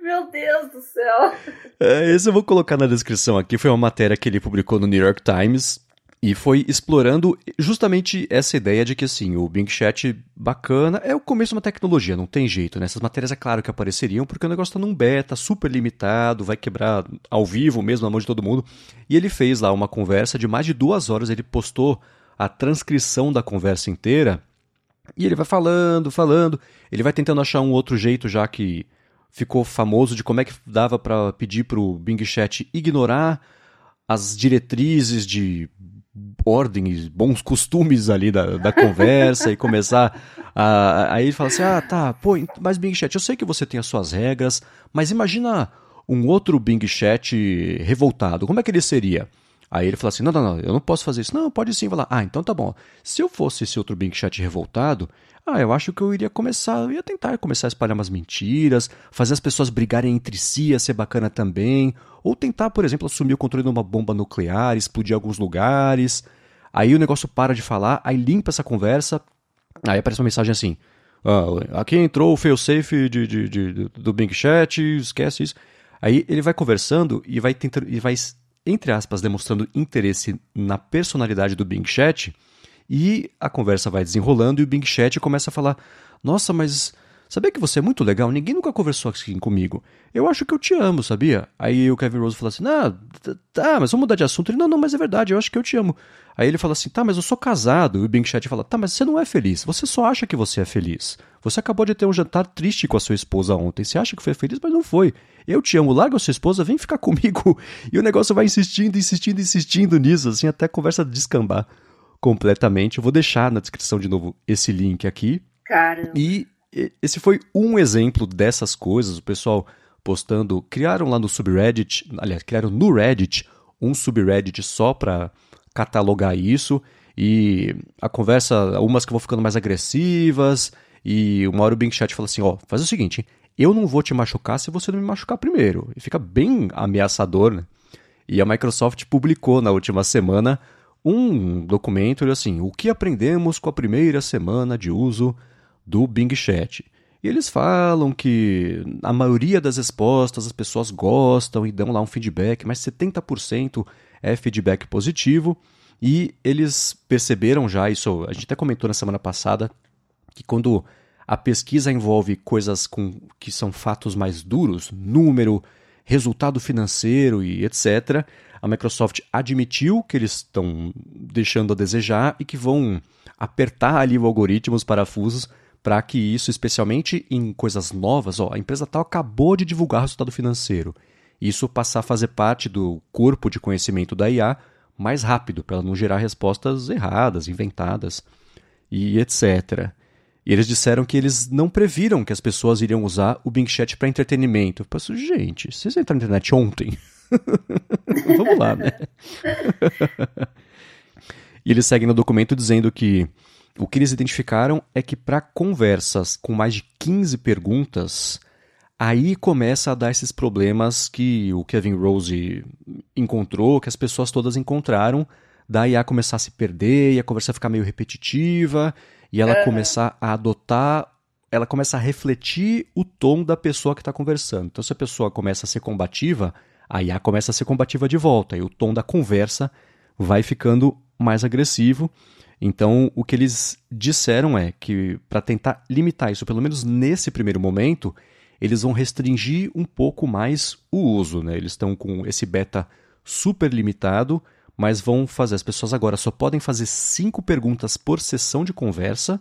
Meu Deus do céu. É, esse eu vou colocar na descrição aqui. Foi uma matéria que ele publicou no New York Times. E foi explorando justamente essa ideia de que, assim, o Bing Chat bacana é o começo de uma tecnologia, não tem jeito, né? Essas matérias é claro que apareceriam, porque o negócio está num beta, super limitado, vai quebrar ao vivo mesmo, na mão de todo mundo. E ele fez lá uma conversa de mais de duas horas, ele postou a transcrição da conversa inteira, e ele vai falando, falando, ele vai tentando achar um outro jeito, já que ficou famoso de como é que dava para pedir para o Bing Chat ignorar as diretrizes de ordem e bons costumes ali da, da conversa e começar a. Aí ele fala assim: ah, tá, pô, mas Bing Chat, eu sei que você tem as suas regras, mas imagina um outro Bing Chat revoltado, como é que ele seria? Aí ele fala assim: não, não, não, eu não posso fazer isso. Não, pode sim. Lá. Ah, então tá bom. Se eu fosse esse outro Bing Chat revoltado, ah, eu acho que eu iria começar, eu ia tentar começar a espalhar umas mentiras, fazer as pessoas brigarem entre si, ia ser bacana também. Ou tentar, por exemplo, assumir o controle de uma bomba nuclear, explodir alguns lugares. Aí o negócio para de falar, aí limpa essa conversa, aí aparece uma mensagem assim. Ah, aqui entrou o failsafe de, de, de, do Bing Chat, esquece isso. Aí ele vai conversando e vai tentando, e vai entre aspas, demonstrando interesse na personalidade do Bing Chat, e a conversa vai desenrolando e o Bing Chat começa a falar: Nossa, mas Sabia que você é muito legal? Ninguém nunca conversou assim comigo. Eu acho que eu te amo, sabia? Aí o Kevin Rose falou assim: Ah, tá, mas vamos mudar de assunto. Ele, não, não, mas é verdade, eu acho que eu te amo. Aí ele fala assim: Tá, mas eu sou casado. E o Bing Chat fala: Tá, mas você não é feliz. Você só acha que você é feliz. Você acabou de ter um jantar triste com a sua esposa ontem. Você acha que foi feliz, mas não foi. Eu te amo, larga a sua esposa, vem ficar comigo. E o negócio vai insistindo, insistindo, insistindo nisso, assim, até a conversa descambar completamente. Eu vou deixar na descrição de novo esse link aqui. Cara. E esse foi um exemplo dessas coisas. O pessoal postando, criaram lá no subreddit, aliás, criaram no Reddit um subreddit só para catalogar isso. E a conversa, umas que vão ficando mais agressivas. E uma hora o Bing Chat fala assim: ó, faz o seguinte, eu não vou te machucar se você não me machucar primeiro. E fica bem ameaçador, né? E a Microsoft publicou na última semana um documento assim: o que aprendemos com a primeira semana de uso do Bing Chat. E eles falam que a maioria das respostas as pessoas gostam e dão lá um feedback, mas 70% é feedback positivo. E eles perceberam já isso, a gente até comentou na semana passada, que quando a pesquisa envolve coisas com, que são fatos mais duros, número, resultado financeiro e etc., a Microsoft admitiu que eles estão deixando a desejar e que vão apertar ali o algoritmo, os parafusos, para que isso, especialmente em coisas novas, ó, a empresa tal acabou de divulgar o resultado financeiro. Isso passar a fazer parte do corpo de conhecimento da IA mais rápido, para ela não gerar respostas erradas, inventadas e etc. E eles disseram que eles não previram que as pessoas iriam usar o Bing Chat para entretenimento. Eu penso, gente, vocês entraram na internet ontem? Vamos lá, né? e eles seguem no documento dizendo que o que eles identificaram é que para conversas com mais de 15 perguntas, aí começa a dar esses problemas que o Kevin Rose encontrou, que as pessoas todas encontraram, da IA começar a se perder e a conversa ficar meio repetitiva e ela uhum. começar a adotar, ela começa a refletir o tom da pessoa que está conversando. Então, se a pessoa começa a ser combativa, a IA começa a ser combativa de volta e o tom da conversa vai ficando mais agressivo. Então, o que eles disseram é que, para tentar limitar isso, pelo menos nesse primeiro momento, eles vão restringir um pouco mais o uso. Né? Eles estão com esse beta super limitado, mas vão fazer. As pessoas agora só podem fazer cinco perguntas por sessão de conversa.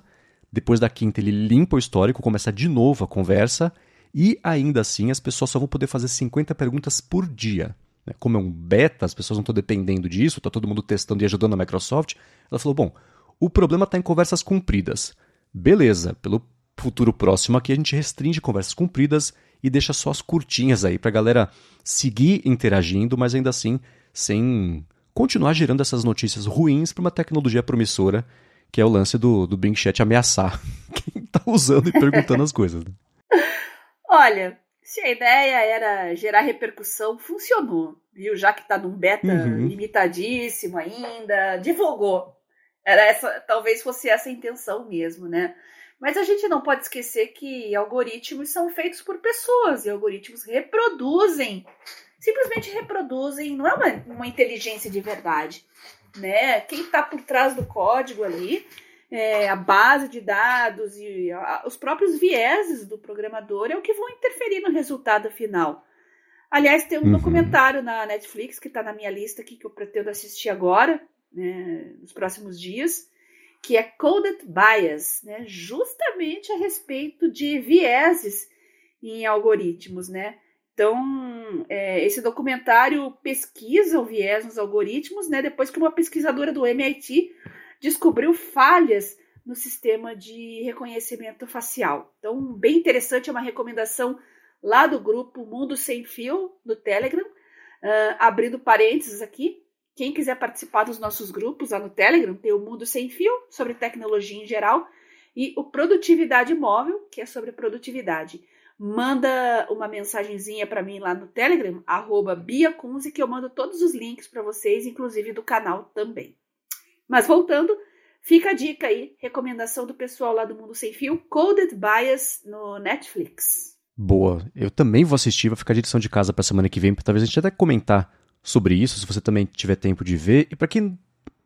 Depois da quinta, ele limpa o histórico, começa de novo a conversa. E ainda assim, as pessoas só vão poder fazer 50 perguntas por dia. Né? Como é um beta, as pessoas não estão dependendo disso, está todo mundo testando e ajudando a Microsoft. Ela falou: bom, o problema está em conversas compridas. Beleza, pelo futuro próximo aqui a gente restringe conversas compridas e deixa só as curtinhas aí para a galera seguir interagindo, mas ainda assim sem continuar gerando essas notícias ruins para uma tecnologia promissora, que é o lance do, do Bing Chat ameaçar quem está usando e perguntando as coisas. Né? Olha, se a ideia era gerar repercussão, funcionou, viu? Já que está num beta uhum. limitadíssimo ainda, divulgou. Era essa, talvez fosse essa a intenção mesmo, né? Mas a gente não pode esquecer que algoritmos são feitos por pessoas e algoritmos reproduzem, simplesmente reproduzem, não é uma, uma inteligência de verdade, né? Quem está por trás do código ali, é, a base de dados e a, os próprios vieses do programador é o que vão interferir no resultado final. Aliás, tem um uhum. documentário na Netflix que está na minha lista aqui que eu pretendo assistir agora, né, nos próximos dias, que é Coded Bias, né, justamente a respeito de vieses em algoritmos, né? Então, é, esse documentário pesquisa o viés nos algoritmos, né? Depois que uma pesquisadora do MIT descobriu falhas no sistema de reconhecimento facial. Então, bem interessante, é uma recomendação lá do grupo Mundo Sem Fio, do Telegram. Uh, abrindo parênteses aqui, quem quiser participar dos nossos grupos lá no Telegram, tem o Mundo Sem Fio, sobre tecnologia em geral, e o Produtividade Móvel, que é sobre produtividade. Manda uma mensagenzinha para mim lá no Telegram, arroba BiaCunze, que eu mando todos os links para vocês, inclusive do canal também. Mas voltando, fica a dica aí, recomendação do pessoal lá do Mundo Sem Fio, Coded Bias no Netflix. Boa, eu também vou assistir, vou ficar de edição de casa para semana que vem, talvez a gente até comentar sobre isso, se você também tiver tempo de ver. E para quem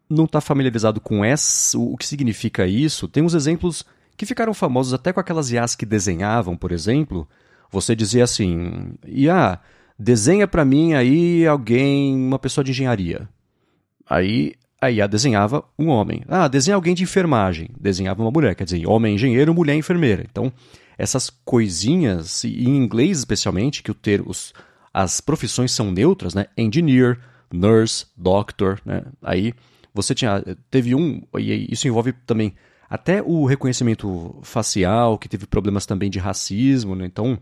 não está familiarizado com essa, o que significa isso, tem uns exemplos que ficaram famosos até com aquelas IAs que desenhavam, por exemplo. Você dizia assim: IA, desenha para mim aí alguém, uma pessoa de engenharia. Aí a IA desenhava um homem. Ah, desenha alguém de enfermagem. Desenhava uma mulher. Quer dizer, homem engenheiro, mulher enfermeira. Então, essas coisinhas, em inglês especialmente, que o ter os, as profissões são neutras, né? Engineer, nurse, doctor, né? Aí você tinha, teve um, e isso envolve também até o reconhecimento facial, que teve problemas também de racismo, né? Então,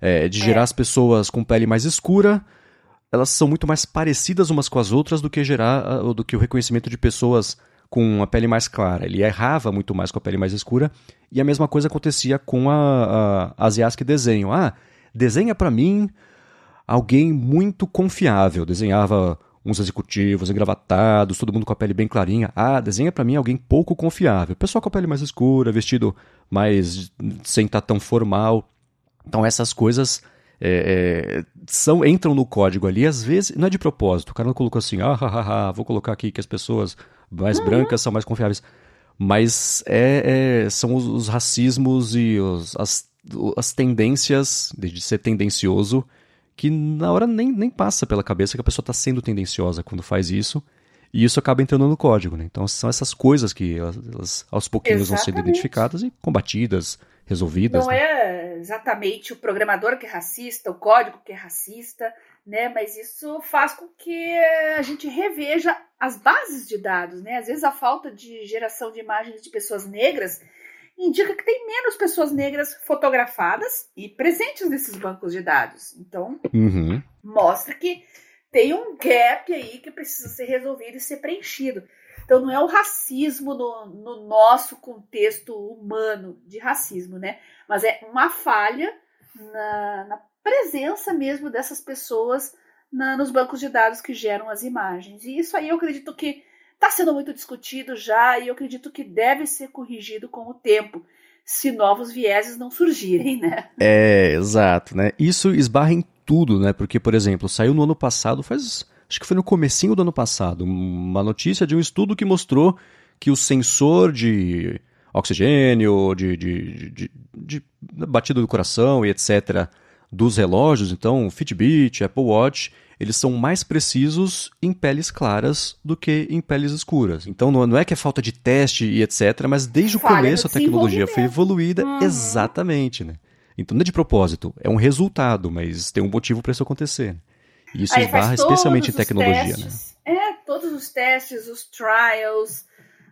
é, de gerar é. as pessoas com pele mais escura, elas são muito mais parecidas umas com as outras do que gerar do que o reconhecimento de pessoas com a pele mais clara. Ele errava muito mais com a pele mais escura e a mesma coisa acontecia com a, a, as IAs que desenham. Ah, desenha para mim alguém muito confiável. Desenhava uns executivos engravatados, todo mundo com a pele bem clarinha. Ah, desenha para mim alguém pouco confiável. Pessoal com a pele mais escura, vestido mais sem estar tão formal. Então essas coisas é, é, são, entram no código ali, às vezes, não é de propósito, o cara não colocou assim, ah, ah, ah, vou colocar aqui que as pessoas mais uhum. brancas são mais confiáveis. Mas é, é são os, os, racismos e os, as, as tendências de ser tendencioso que na hora nem, nem passa pela cabeça que a pessoa está sendo tendenciosa quando faz isso. E isso acaba entrando no código, né? Então são essas coisas que elas, elas aos pouquinhos Exatamente. vão sendo identificadas e combatidas, resolvidas. Não né? é exatamente o programador que é racista, o código que é racista, né? Mas isso faz com que a gente reveja as bases de dados, né? Às vezes a falta de geração de imagens de pessoas negras indica que tem menos pessoas negras fotografadas e presentes nesses bancos de dados. Então, uhum. mostra que tem um gap aí que precisa ser resolvido e ser preenchido. Então não é o racismo no, no nosso contexto humano de racismo, né? Mas é uma falha na, na presença mesmo dessas pessoas na, nos bancos de dados que geram as imagens. E isso aí eu acredito que está sendo muito discutido já e eu acredito que deve ser corrigido com o tempo, se novos vieses não surgirem, né? É, exato, né? Isso esbarra em tudo, né? Porque, por exemplo, saiu no ano passado, faz acho que foi no comecinho do ano passado, uma notícia de um estudo que mostrou que o sensor de oxigênio, de, de, de, de batida do coração e etc., dos relógios, então Fitbit, Apple Watch, eles são mais precisos em peles claras do que em peles escuras. Então não é que é falta de teste e etc., mas desde o começo a tecnologia foi evoluída uhum. exatamente, né? Então não é de propósito, é um resultado, mas tem um motivo para isso acontecer. E isso Aí esbarra especialmente em tecnologia, testes, né? É, todos os testes, os trials,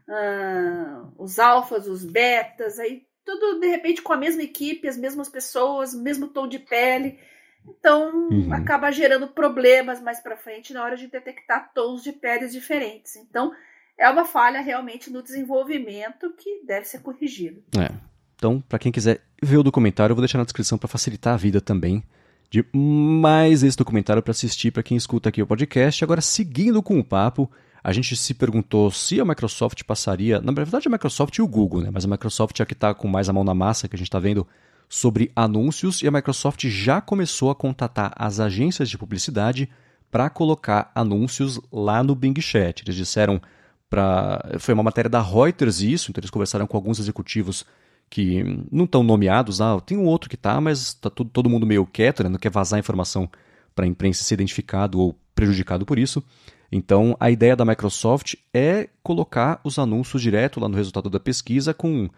uh, os alfas, os betas, aí tudo de repente com a mesma equipe, as mesmas pessoas, o mesmo tom de pele. Então uhum. acaba gerando problemas mais para frente na hora de detectar tons de peles diferentes. Então é uma falha realmente no desenvolvimento que deve ser corrigido. É. Então, para quem quiser ver o documentário, eu vou deixar na descrição para facilitar a vida também de mais esse documentário para assistir para quem escuta aqui o podcast. Agora, seguindo com o papo, a gente se perguntou se a Microsoft passaria. Na verdade, a Microsoft e o Google, né? Mas a Microsoft é a que está com mais a mão na massa, que a gente está vendo sobre anúncios, e a Microsoft já começou a contatar as agências de publicidade para colocar anúncios lá no Bing Chat. Eles disseram para. Foi uma matéria da Reuters isso, então eles conversaram com alguns executivos que não estão nomeados, ah, tem um outro que tá, mas está todo, todo mundo meio quieto, né? não quer vazar informação para a imprensa ser identificado ou prejudicado por isso. Então, a ideia da Microsoft é colocar os anúncios direto lá no resultado da pesquisa com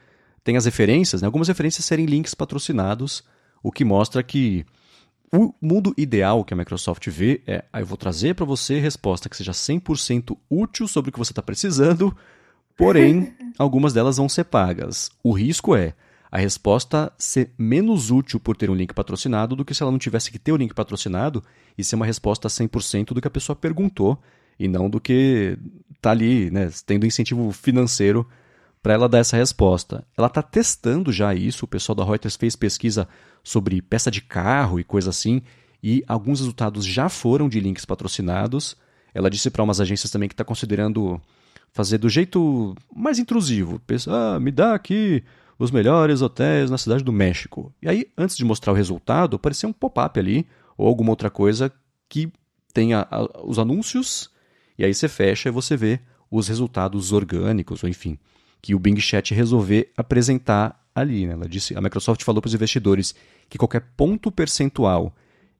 tem as referências, né? algumas referências serem links patrocinados, o que mostra que o mundo ideal que a Microsoft vê é, ah, eu vou trazer para você resposta que seja 100% útil sobre o que você está precisando, Porém, algumas delas vão ser pagas. O risco é a resposta ser menos útil por ter um link patrocinado do que se ela não tivesse que ter o link patrocinado e ser uma resposta 100% do que a pessoa perguntou e não do que tá ali, né, tendo incentivo financeiro para ela dar essa resposta. Ela está testando já isso, o pessoal da Reuters fez pesquisa sobre peça de carro e coisa assim, e alguns resultados já foram de links patrocinados. Ela disse para umas agências também que está considerando fazer do jeito mais intrusivo. Pensar, ah, me dá aqui os melhores hotéis na cidade do México. E aí, antes de mostrar o resultado, aparecer um pop-up ali, ou alguma outra coisa que tenha os anúncios, e aí você fecha e você vê os resultados orgânicos, ou enfim, que o Bing Chat resolver apresentar ali. Né? Ela disse, a Microsoft falou para os investidores que qualquer ponto percentual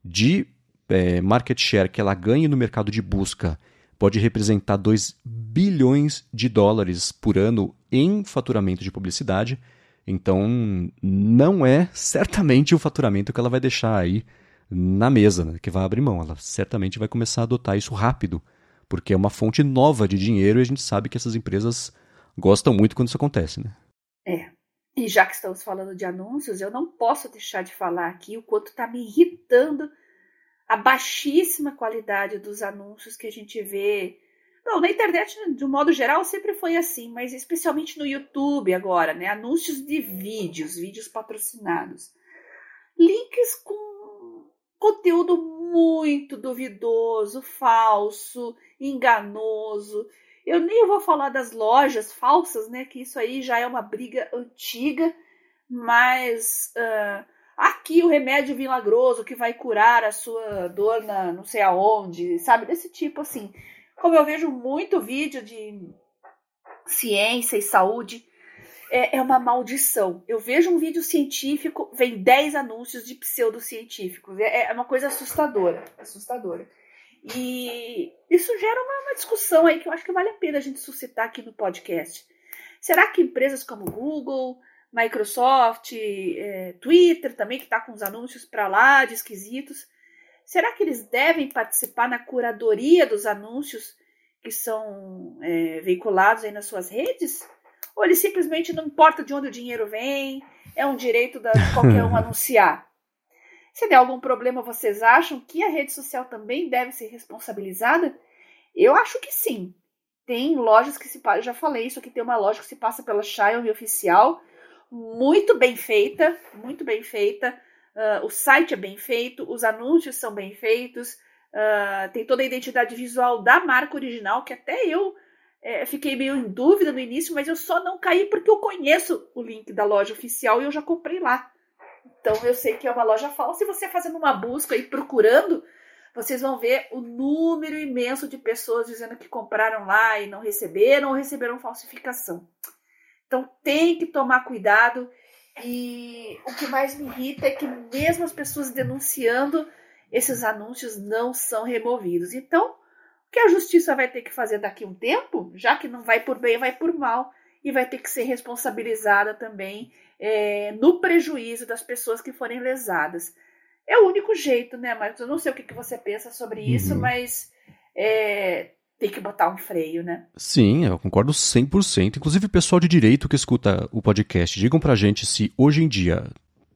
de é, market share que ela ganhe no mercado de busca pode representar 2 bilhões de dólares por ano em faturamento de publicidade. Então, não é certamente o faturamento que ela vai deixar aí na mesa, né, que vai abrir mão. Ela certamente vai começar a adotar isso rápido, porque é uma fonte nova de dinheiro e a gente sabe que essas empresas gostam muito quando isso acontece. Né? É. E já que estamos falando de anúncios, eu não posso deixar de falar aqui o quanto está me irritando a baixíssima qualidade dos anúncios que a gente vê. Não, na internet, de um modo geral, sempre foi assim, mas especialmente no YouTube agora, né? Anúncios de vídeos, vídeos patrocinados. Links com conteúdo muito duvidoso, falso, enganoso. Eu nem vou falar das lojas falsas, né? Que isso aí já é uma briga antiga, mas uh, aqui o remédio milagroso que vai curar a sua dor na não sei aonde, sabe? Desse tipo assim. Como eu vejo muito vídeo de ciência e saúde, é, é uma maldição. Eu vejo um vídeo científico, vem 10 anúncios de pseudocientíficos. É, é uma coisa assustadora. Assustadora. E isso gera uma, uma discussão aí que eu acho que vale a pena a gente suscitar aqui no podcast. Será que empresas como Google, Microsoft, é, Twitter também, que está com os anúncios para lá de esquisitos. Será que eles devem participar na curadoria dos anúncios que são é, veiculados aí nas suas redes? Ou eles simplesmente não importa de onde o dinheiro vem, é um direito de qualquer um anunciar? Se der algum problema, vocês acham que a rede social também deve ser responsabilizada? Eu acho que sim. Tem lojas que se eu já falei isso aqui, tem uma loja que se passa pela Xiaomi oficial, muito bem feita, muito bem feita. Uh, o site é bem feito, os anúncios são bem feitos, uh, tem toda a identidade visual da marca original, que até eu é, fiquei meio em dúvida no início, mas eu só não caí porque eu conheço o link da loja oficial e eu já comprei lá. Então eu sei que é uma loja falsa. E você fazendo uma busca e procurando, vocês vão ver o número imenso de pessoas dizendo que compraram lá e não receberam ou receberam falsificação. Então tem que tomar cuidado. E o que mais me irrita é que mesmo as pessoas denunciando, esses anúncios não são removidos. Então, que a justiça vai ter que fazer daqui a um tempo, já que não vai por bem, vai por mal, e vai ter que ser responsabilizada também é, no prejuízo das pessoas que forem lesadas. É o único jeito, né, Marcos? Eu não sei o que, que você pensa sobre isso, uhum. mas é, tem que botar um freio, né? Sim, eu concordo 100%. Inclusive, pessoal de direito que escuta o podcast, digam pra gente se hoje em dia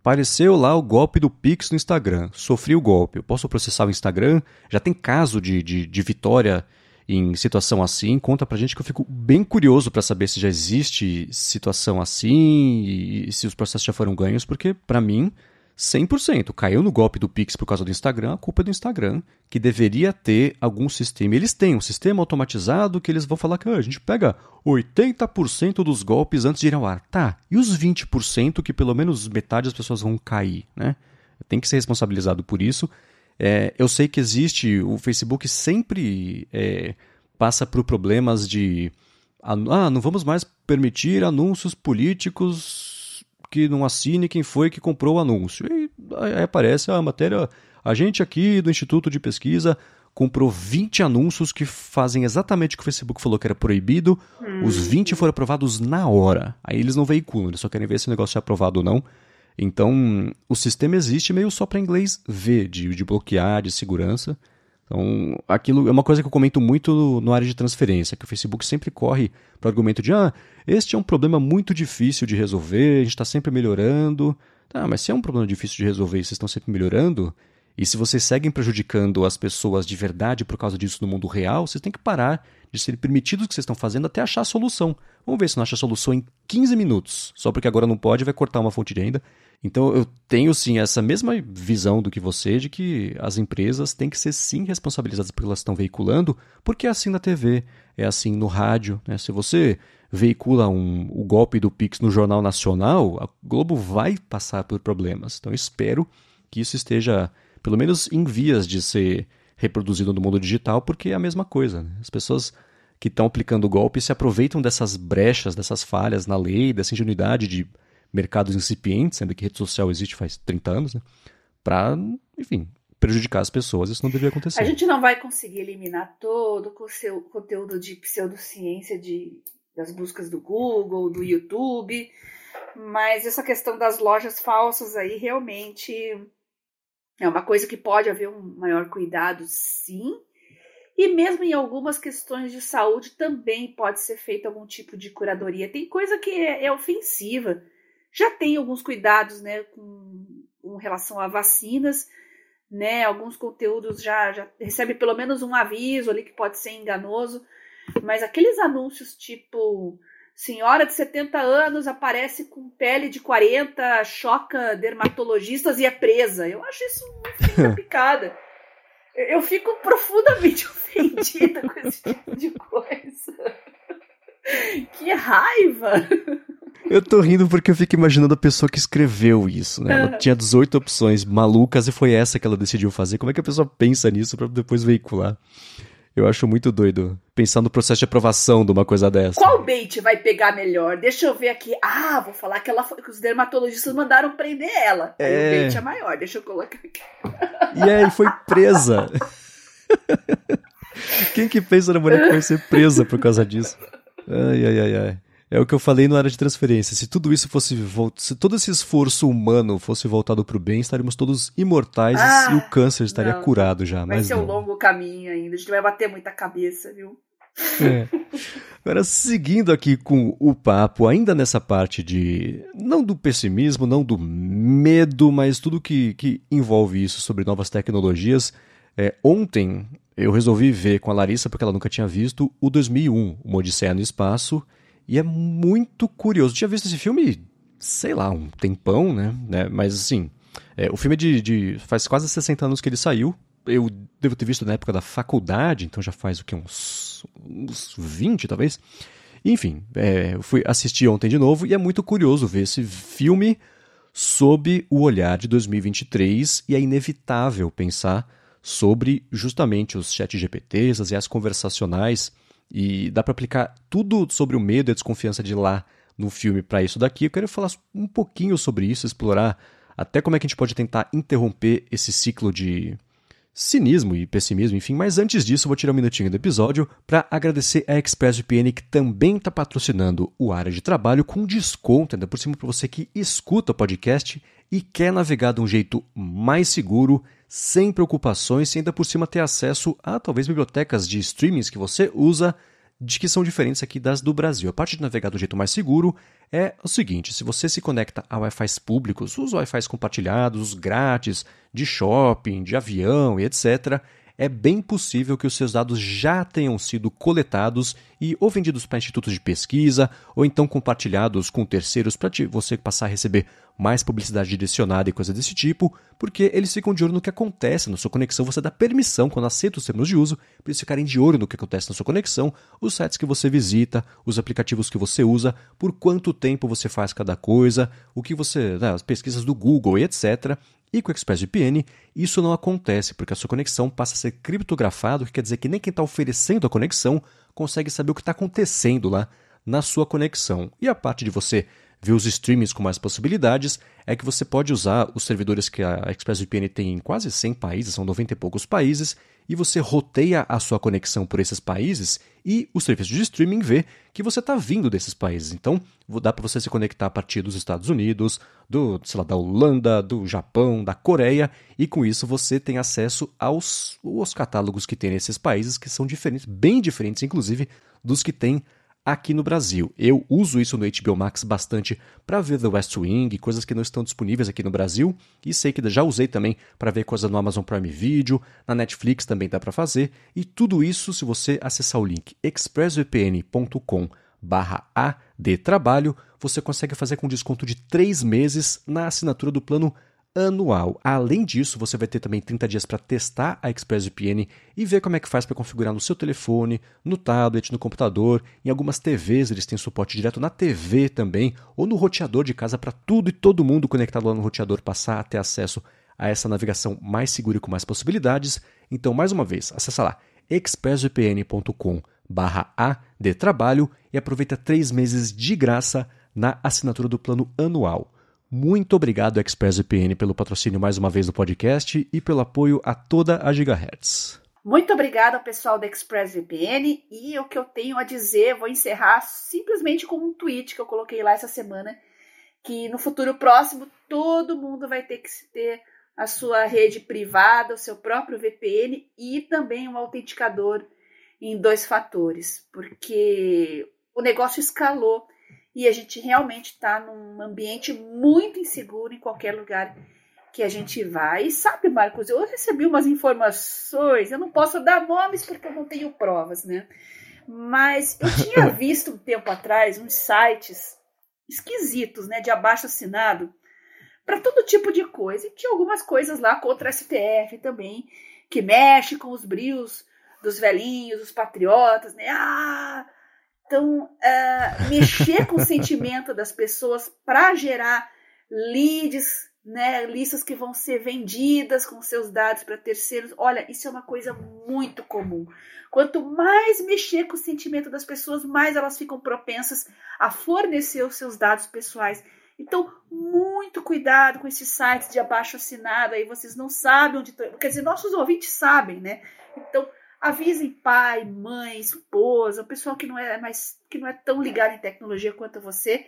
apareceu lá o golpe do Pix no Instagram, sofri o golpe, eu posso processar o Instagram? Já tem caso de, de, de vitória em situação assim? Conta pra gente que eu fico bem curioso para saber se já existe situação assim e se os processos já foram ganhos, porque para mim 100%. Caiu no golpe do Pix por causa do Instagram, a culpa é do Instagram, que deveria ter algum sistema. Eles têm um sistema automatizado que eles vão falar que ah, a gente pega 80% dos golpes antes de ir ao ar. Tá, e os 20% que pelo menos metade das pessoas vão cair, né? Tem que ser responsabilizado por isso. É, eu sei que existe, o Facebook sempre é, passa por problemas de. Ah, não vamos mais permitir anúncios políticos que não assine quem foi que comprou o anúncio. E aí aparece a matéria. A gente aqui do Instituto de Pesquisa comprou 20 anúncios que fazem exatamente o que o Facebook falou que era proibido. Hum. Os 20 foram aprovados na hora. Aí eles não veiculam, eles só querem ver se o negócio é aprovado ou não. Então, o sistema existe meio só para inglês ver, de, de bloquear, de segurança. Então, aquilo é uma coisa que eu comento muito no área de transferência, que o Facebook sempre corre para o argumento de ah, este é um problema muito difícil de resolver, a gente está sempre melhorando. Tá, mas se é um problema difícil de resolver e vocês estão sempre melhorando, e se vocês seguem prejudicando as pessoas de verdade por causa disso no mundo real, vocês têm que parar de ser permitidos o que vocês estão fazendo até achar a solução. Vamos ver se não acha a solução em 15 minutos. Só porque agora não pode, vai cortar uma fonte de renda. Então eu tenho sim essa mesma visão do que você de que as empresas têm que ser sim responsabilizadas pelo que elas estão veiculando, porque é assim na TV, é assim no rádio. Né? Se você veicula um, o golpe do Pix no Jornal Nacional, a Globo vai passar por problemas. Então espero que isso esteja, pelo menos, em vias de ser reproduzido no mundo digital, porque é a mesma coisa. Né? As pessoas que estão aplicando o golpe se aproveitam dessas brechas, dessas falhas na lei, dessa ingenuidade de mercados incipientes, sendo que rede social existe faz 30 anos, né? Para, enfim, prejudicar as pessoas. Isso não deveria acontecer. A gente não vai conseguir eliminar todo o seu conteúdo de pseudociência de, das buscas do Google, do YouTube, mas essa questão das lojas falsas aí realmente é uma coisa que pode haver um maior cuidado, sim. E mesmo em algumas questões de saúde também pode ser feito algum tipo de curadoria. Tem coisa que é, é ofensiva. Já tem alguns cuidados, né, com, com relação a vacinas, né? Alguns conteúdos já, já recebe pelo menos um aviso ali que pode ser enganoso, mas aqueles anúncios tipo senhora de 70 anos aparece com pele de 40, choca dermatologistas e é presa. Eu acho isso uma picada. Eu fico profundamente ofendida com esse tipo de coisa. Que raiva! Eu tô rindo porque eu fico imaginando a pessoa que escreveu isso, né? Ela tinha 18 opções malucas e foi essa que ela decidiu fazer. Como é que a pessoa pensa nisso para depois veicular? Eu acho muito doido pensar no processo de aprovação de uma coisa dessa. Qual bait vai pegar melhor? Deixa eu ver aqui. Ah, vou falar que, ela, que os dermatologistas mandaram prender ela. É... O bait é maior. Deixa eu colocar aqui. E aí foi presa. Quem que pensa na mulher que vai ser presa por causa disso? Ai, ai, ai, ai. É o que eu falei na área de transferência. Se tudo isso fosse se todo esse esforço humano fosse voltado para o bem, estaríamos todos imortais ah, e o câncer estaria não. curado já. Vai mas ser não. um longo caminho ainda. A gente vai bater muita cabeça, viu? É. Agora, seguindo aqui com o papo, ainda nessa parte de. não do pessimismo, não do medo, mas tudo que, que envolve isso sobre novas tecnologias. É, ontem eu resolvi ver com a Larissa, porque ela nunca tinha visto, o 2001, Uma Odisseia no Espaço. E é muito curioso. Tinha visto esse filme, sei lá, um tempão, né? né? Mas assim, é, o filme é de, de, faz quase 60 anos que ele saiu. Eu devo ter visto na época da faculdade, então já faz o que? Uns, uns 20, talvez. Enfim, é, eu fui assistir ontem de novo e é muito curioso ver esse filme sob o olhar de 2023 e é inevitável pensar sobre justamente os chat GPTs, as IAs conversacionais e dá para aplicar tudo sobre o medo e a desconfiança de lá no filme para isso daqui. Eu quero falar um pouquinho sobre isso, explorar até como é que a gente pode tentar interromper esse ciclo de cinismo e pessimismo, enfim. Mas antes disso, vou tirar um minutinho do episódio para agradecer a ExpressVPN que também está patrocinando o área de trabalho com desconto, ainda por cima para você que escuta o podcast e quer navegar de um jeito mais seguro sem preocupações e ainda por cima ter acesso a talvez bibliotecas de streamings que você usa de que são diferentes aqui das do Brasil. A parte de navegar do jeito mais seguro é o seguinte: se você se conecta a Wi-Fi públicos, os Wi-Fi compartilhados, os grátis, de shopping, de avião e etc., é bem possível que os seus dados já tenham sido coletados e ou vendidos para institutos de pesquisa ou então compartilhados com terceiros para você passar a receber mais publicidade direcionada e coisa desse tipo, porque eles ficam de olho no que acontece na sua conexão, você dá permissão quando aceita os termos de uso, para eles ficarem de olho no que acontece na sua conexão, os sites que você visita, os aplicativos que você usa, por quanto tempo você faz cada coisa, o que você, né, as pesquisas do Google e etc. E com o ExpressVPN, isso não acontece, porque a sua conexão passa a ser criptografada, o que quer dizer que nem quem está oferecendo a conexão consegue saber o que está acontecendo lá na sua conexão. E a parte de você ver os streamings com mais possibilidades, é que você pode usar os servidores que a ExpressVPN tem em quase 100 países, são 90 e poucos países, e você roteia a sua conexão por esses países e o serviço de streaming vê que você está vindo desses países. Então, dá para você se conectar a partir dos Estados Unidos, do, sei lá, da Holanda, do Japão, da Coreia, e com isso você tem acesso aos, aos catálogos que tem nesses países, que são diferentes, bem diferentes, inclusive, dos que tem aqui no Brasil. Eu uso isso no HBO Max bastante para ver The West Wing, coisas que não estão disponíveis aqui no Brasil, e sei que já usei também para ver coisas no Amazon Prime Video, na Netflix também dá para fazer, e tudo isso se você acessar o link expressvpn.com barra adtrabalho, você consegue fazer com desconto de 3 meses na assinatura do plano anual. Além disso, você vai ter também 30 dias para testar a ExpressVPN e ver como é que faz para configurar no seu telefone, no tablet, no computador. Em algumas TVs eles têm suporte direto na TV também, ou no roteador de casa para tudo e todo mundo conectado lá no roteador passar a ter acesso a essa navegação mais segura e com mais possibilidades. Então, mais uma vez, acessa lá expressvpn.com barra adtrabalho e aproveita três meses de graça na assinatura do plano anual. Muito obrigado, ExpressVPN, pelo patrocínio mais uma vez do podcast e pelo apoio a toda a Gigahertz. Muito obrigada ao pessoal da ExpressVPN e o que eu tenho a dizer, vou encerrar simplesmente com um tweet que eu coloquei lá essa semana, que no futuro próximo todo mundo vai ter que ter a sua rede privada, o seu próprio VPN e também um autenticador em dois fatores, porque o negócio escalou e a gente realmente está num ambiente muito inseguro em qualquer lugar que a gente vai. E sabe, Marcos, eu recebi umas informações, eu não posso dar nomes porque eu não tenho provas, né? Mas eu tinha visto um tempo atrás uns sites esquisitos, né, de abaixo assinado, para todo tipo de coisa. E tinha algumas coisas lá contra a STF também, que mexe com os brios dos velhinhos, dos patriotas, né? Ah! Então, uh, mexer com o sentimento das pessoas para gerar leads, né, listas que vão ser vendidas com seus dados para terceiros. Olha, isso é uma coisa muito comum. Quanto mais mexer com o sentimento das pessoas, mais elas ficam propensas a fornecer os seus dados pessoais. Então, muito cuidado com esses sites de abaixo assinado, aí vocês não sabem onde. Quer dizer, nossos ouvintes sabem, né? Então, avisem pai, mãe, esposa, o pessoal que não é mais que não é tão ligado em tecnologia quanto você.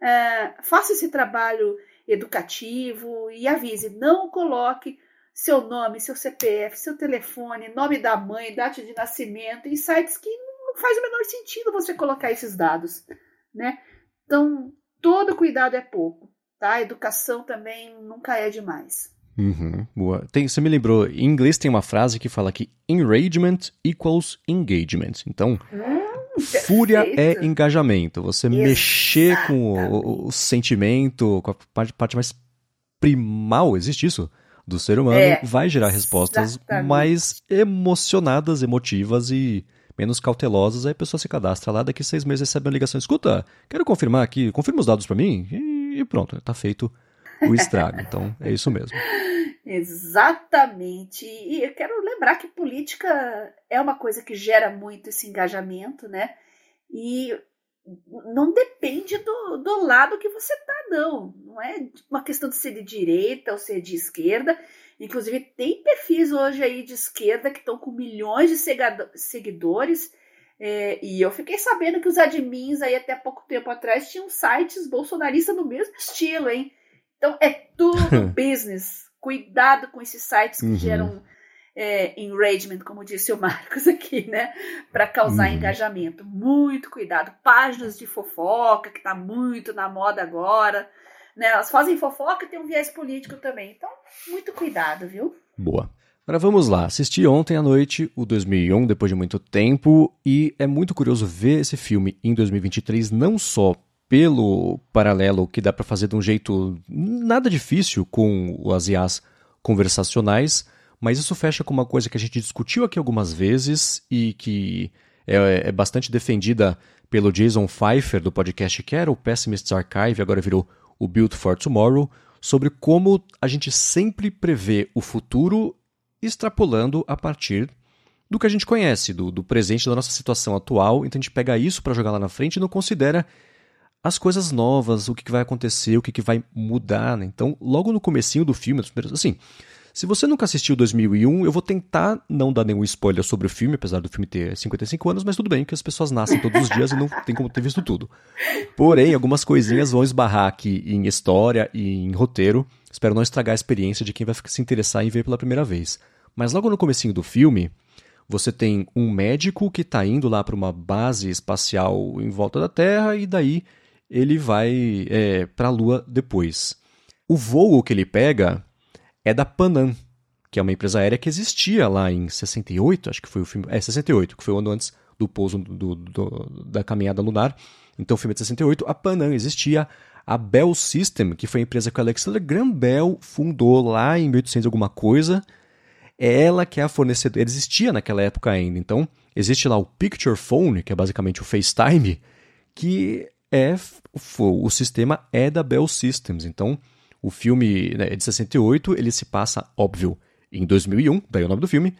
Uh, faça esse trabalho educativo e avise, não coloque seu nome, seu CPF, seu telefone, nome da mãe, data de nascimento em sites que não faz o menor sentido você colocar esses dados, né? Então, todo cuidado é pouco, tá? Educação também nunca é demais. Uhum, boa. Tem, você me lembrou, em inglês tem uma frase que fala que enragement equals engagement. Então, hum, fúria é engajamento. Você mexer com o, o, sentimento, com a parte, parte, mais primal, existe isso? Do ser humano, é, vai gerar respostas exatamente. mais emocionadas, emotivas e menos cautelosas, aí a pessoa se cadastra lá, daqui seis meses recebe uma ligação, escuta, quero confirmar aqui, confirma os dados para mim, e pronto, tá feito o estrago. Então, é isso mesmo. Exatamente. E eu quero lembrar que política é uma coisa que gera muito esse engajamento, né? E não depende do, do lado que você tá, não. Não é uma questão de ser de direita ou ser de esquerda. Inclusive, tem perfis hoje aí de esquerda que estão com milhões de seguidores. É, e eu fiquei sabendo que os admins aí até pouco tempo atrás tinham sites bolsonaristas no mesmo estilo, hein? Então é tudo business. Cuidado com esses sites que uhum. geram é, enragement, como disse o Marcos aqui, né? Para causar uhum. engajamento. Muito cuidado. Páginas de fofoca, que está muito na moda agora né? Elas fazem fofoca e tem um viés político também. Então, muito cuidado, viu? Boa. Agora vamos lá. Assisti ontem à noite o 2001, depois de muito tempo, e é muito curioso ver esse filme em 2023, não só pelo paralelo que dá para fazer de um jeito nada difícil com as IAs conversacionais, mas isso fecha com uma coisa que a gente discutiu aqui algumas vezes e que é, é bastante defendida pelo Jason Pfeiffer do podcast que era o Pessimist's Archive, agora virou o Build for Tomorrow, sobre como a gente sempre prevê o futuro extrapolando a partir do que a gente conhece, do, do presente, da nossa situação atual. Então a gente pega isso para jogar lá na frente e não considera as coisas novas, o que, vai acontecer, o que, que vai mudar. Né? Então, logo no comecinho do filme, assim, se você nunca assistiu 2001, eu vou tentar não dar nenhum spoiler sobre o filme, apesar do filme ter 55 anos, mas tudo bem, que as pessoas nascem todos os dias e não tem como ter visto tudo. Porém, algumas coisinhas vão esbarrar aqui em história e em roteiro. Espero não estragar a experiência de quem vai se interessar em ver pela primeira vez. Mas logo no comecinho do filme, você tem um médico que está indo lá para uma base espacial em volta da Terra e daí ele vai é, para a Lua depois. O voo que ele pega é da Panam, que é uma empresa aérea que existia lá em 68, acho que foi o filme. É, 68, que foi o ano antes do pouso do, do, da caminhada lunar. Então, o filme é de 68. A Panam existia. A Bell System, que foi a empresa que o Alexander Graham Bell fundou lá em 1800 alguma coisa, é ela que é a fornecedora. Existia naquela época ainda. Então, existe lá o Picture Phone, que é basicamente o FaceTime, que é o, o sistema é da Bell Systems. Então, o filme né, é de 68, ele se passa, óbvio, em 2001, daí o nome do filme,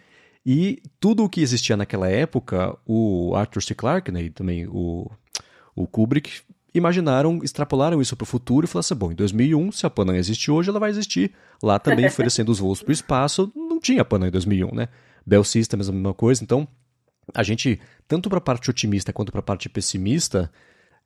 e tudo o que existia naquela época, o Arthur C. Clarke né, e também o, o Kubrick, imaginaram, extrapolaram isso para o futuro e falaram assim: bom, em 2001, se a Panam existe hoje, ela vai existir lá também oferecendo os voos para o espaço. Não tinha Panam em 2001, né? Bell Systems a mesma coisa. Então, a gente, tanto para a parte otimista quanto para a parte pessimista,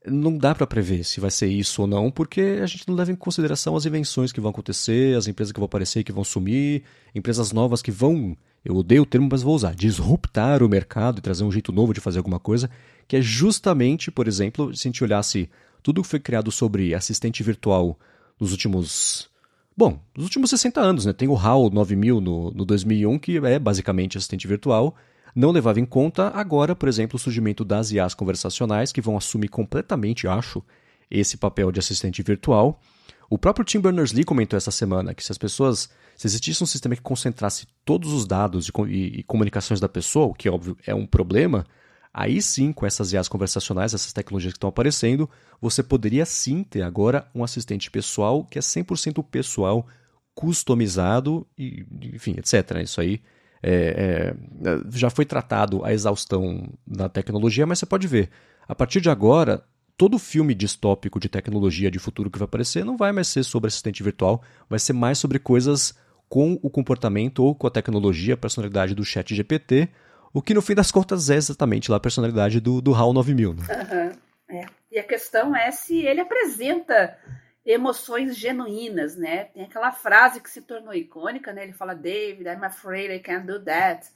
não dá para prever se vai ser isso ou não, porque a gente não leva em consideração as invenções que vão acontecer, as empresas que vão aparecer e que vão sumir, empresas novas que vão, eu odeio o termo, mas vou usar, disruptar o mercado e trazer um jeito novo de fazer alguma coisa, que é justamente, por exemplo, se a gente olhasse tudo que foi criado sobre assistente virtual nos últimos Bom, nos últimos 60 anos, né? Tem o HAL 9000 no, no 2001, que é basicamente assistente virtual, não levava em conta agora, por exemplo, o surgimento das IAs conversacionais, que vão assumir completamente, acho, esse papel de assistente virtual. O próprio Tim Berners-Lee comentou essa semana que se as pessoas, se existisse um sistema que concentrasse todos os dados e, e, e comunicações da pessoa, o que óbvio é um problema, aí sim, com essas IAs conversacionais, essas tecnologias que estão aparecendo, você poderia sim ter agora um assistente pessoal que é 100% pessoal, customizado e, enfim, etc. Isso aí é, é, já foi tratado a exaustão da tecnologia, mas você pode ver, a partir de agora, todo filme distópico de tecnologia de futuro que vai aparecer não vai mais ser sobre assistente virtual, vai ser mais sobre coisas com o comportamento ou com a tecnologia, a personalidade do chat GPT, o que no fim das contas é exatamente lá a personalidade do, do HAL 9000. Né? Uhum, é. E a questão é se ele apresenta emoções genuínas, né? Tem aquela frase que se tornou icônica, né? Ele fala, David, I'm afraid I can't do that.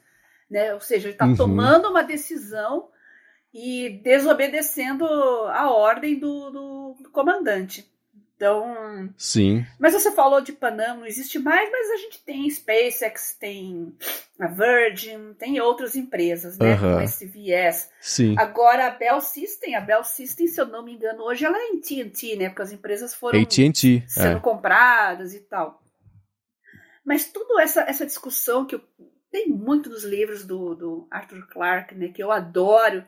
Né? Ou seja, ele está uhum. tomando uma decisão e desobedecendo a ordem do, do, do comandante. Então. Sim. Mas você falou de Panam, não existe mais, mas a gente tem SpaceX, tem a Virgin, tem outras empresas, né? Uh -huh. Com esse viés. Sim. Agora a Bell System, a Bell System, se eu não me engano, hoje ela é em TNT, né? Porque as empresas foram sendo é. compradas e tal. Mas tudo essa, essa discussão que eu, tem muito nos livros do, do Arthur Clarke, né? Que eu adoro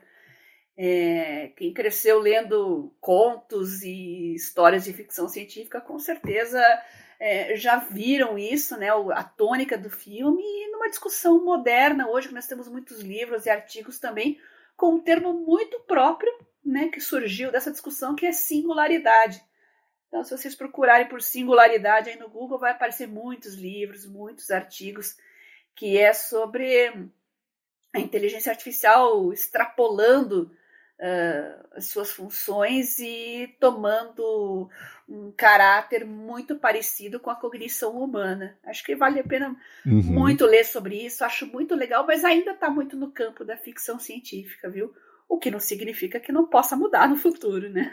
é, quem cresceu lendo contos e histórias de ficção científica, com certeza é, já viram isso, né, a tônica do filme, e numa discussão moderna, hoje que nós temos muitos livros e artigos também, com um termo muito próprio né, que surgiu dessa discussão, que é singularidade. Então, se vocês procurarem por singularidade aí no Google, vai aparecer muitos livros, muitos artigos, que é sobre a inteligência artificial extrapolando uh, as suas funções e tomando um caráter muito parecido com a cognição humana. Acho que vale a pena uhum. muito ler sobre isso, acho muito legal, mas ainda está muito no campo da ficção científica, viu? O que não significa que não possa mudar no futuro, né?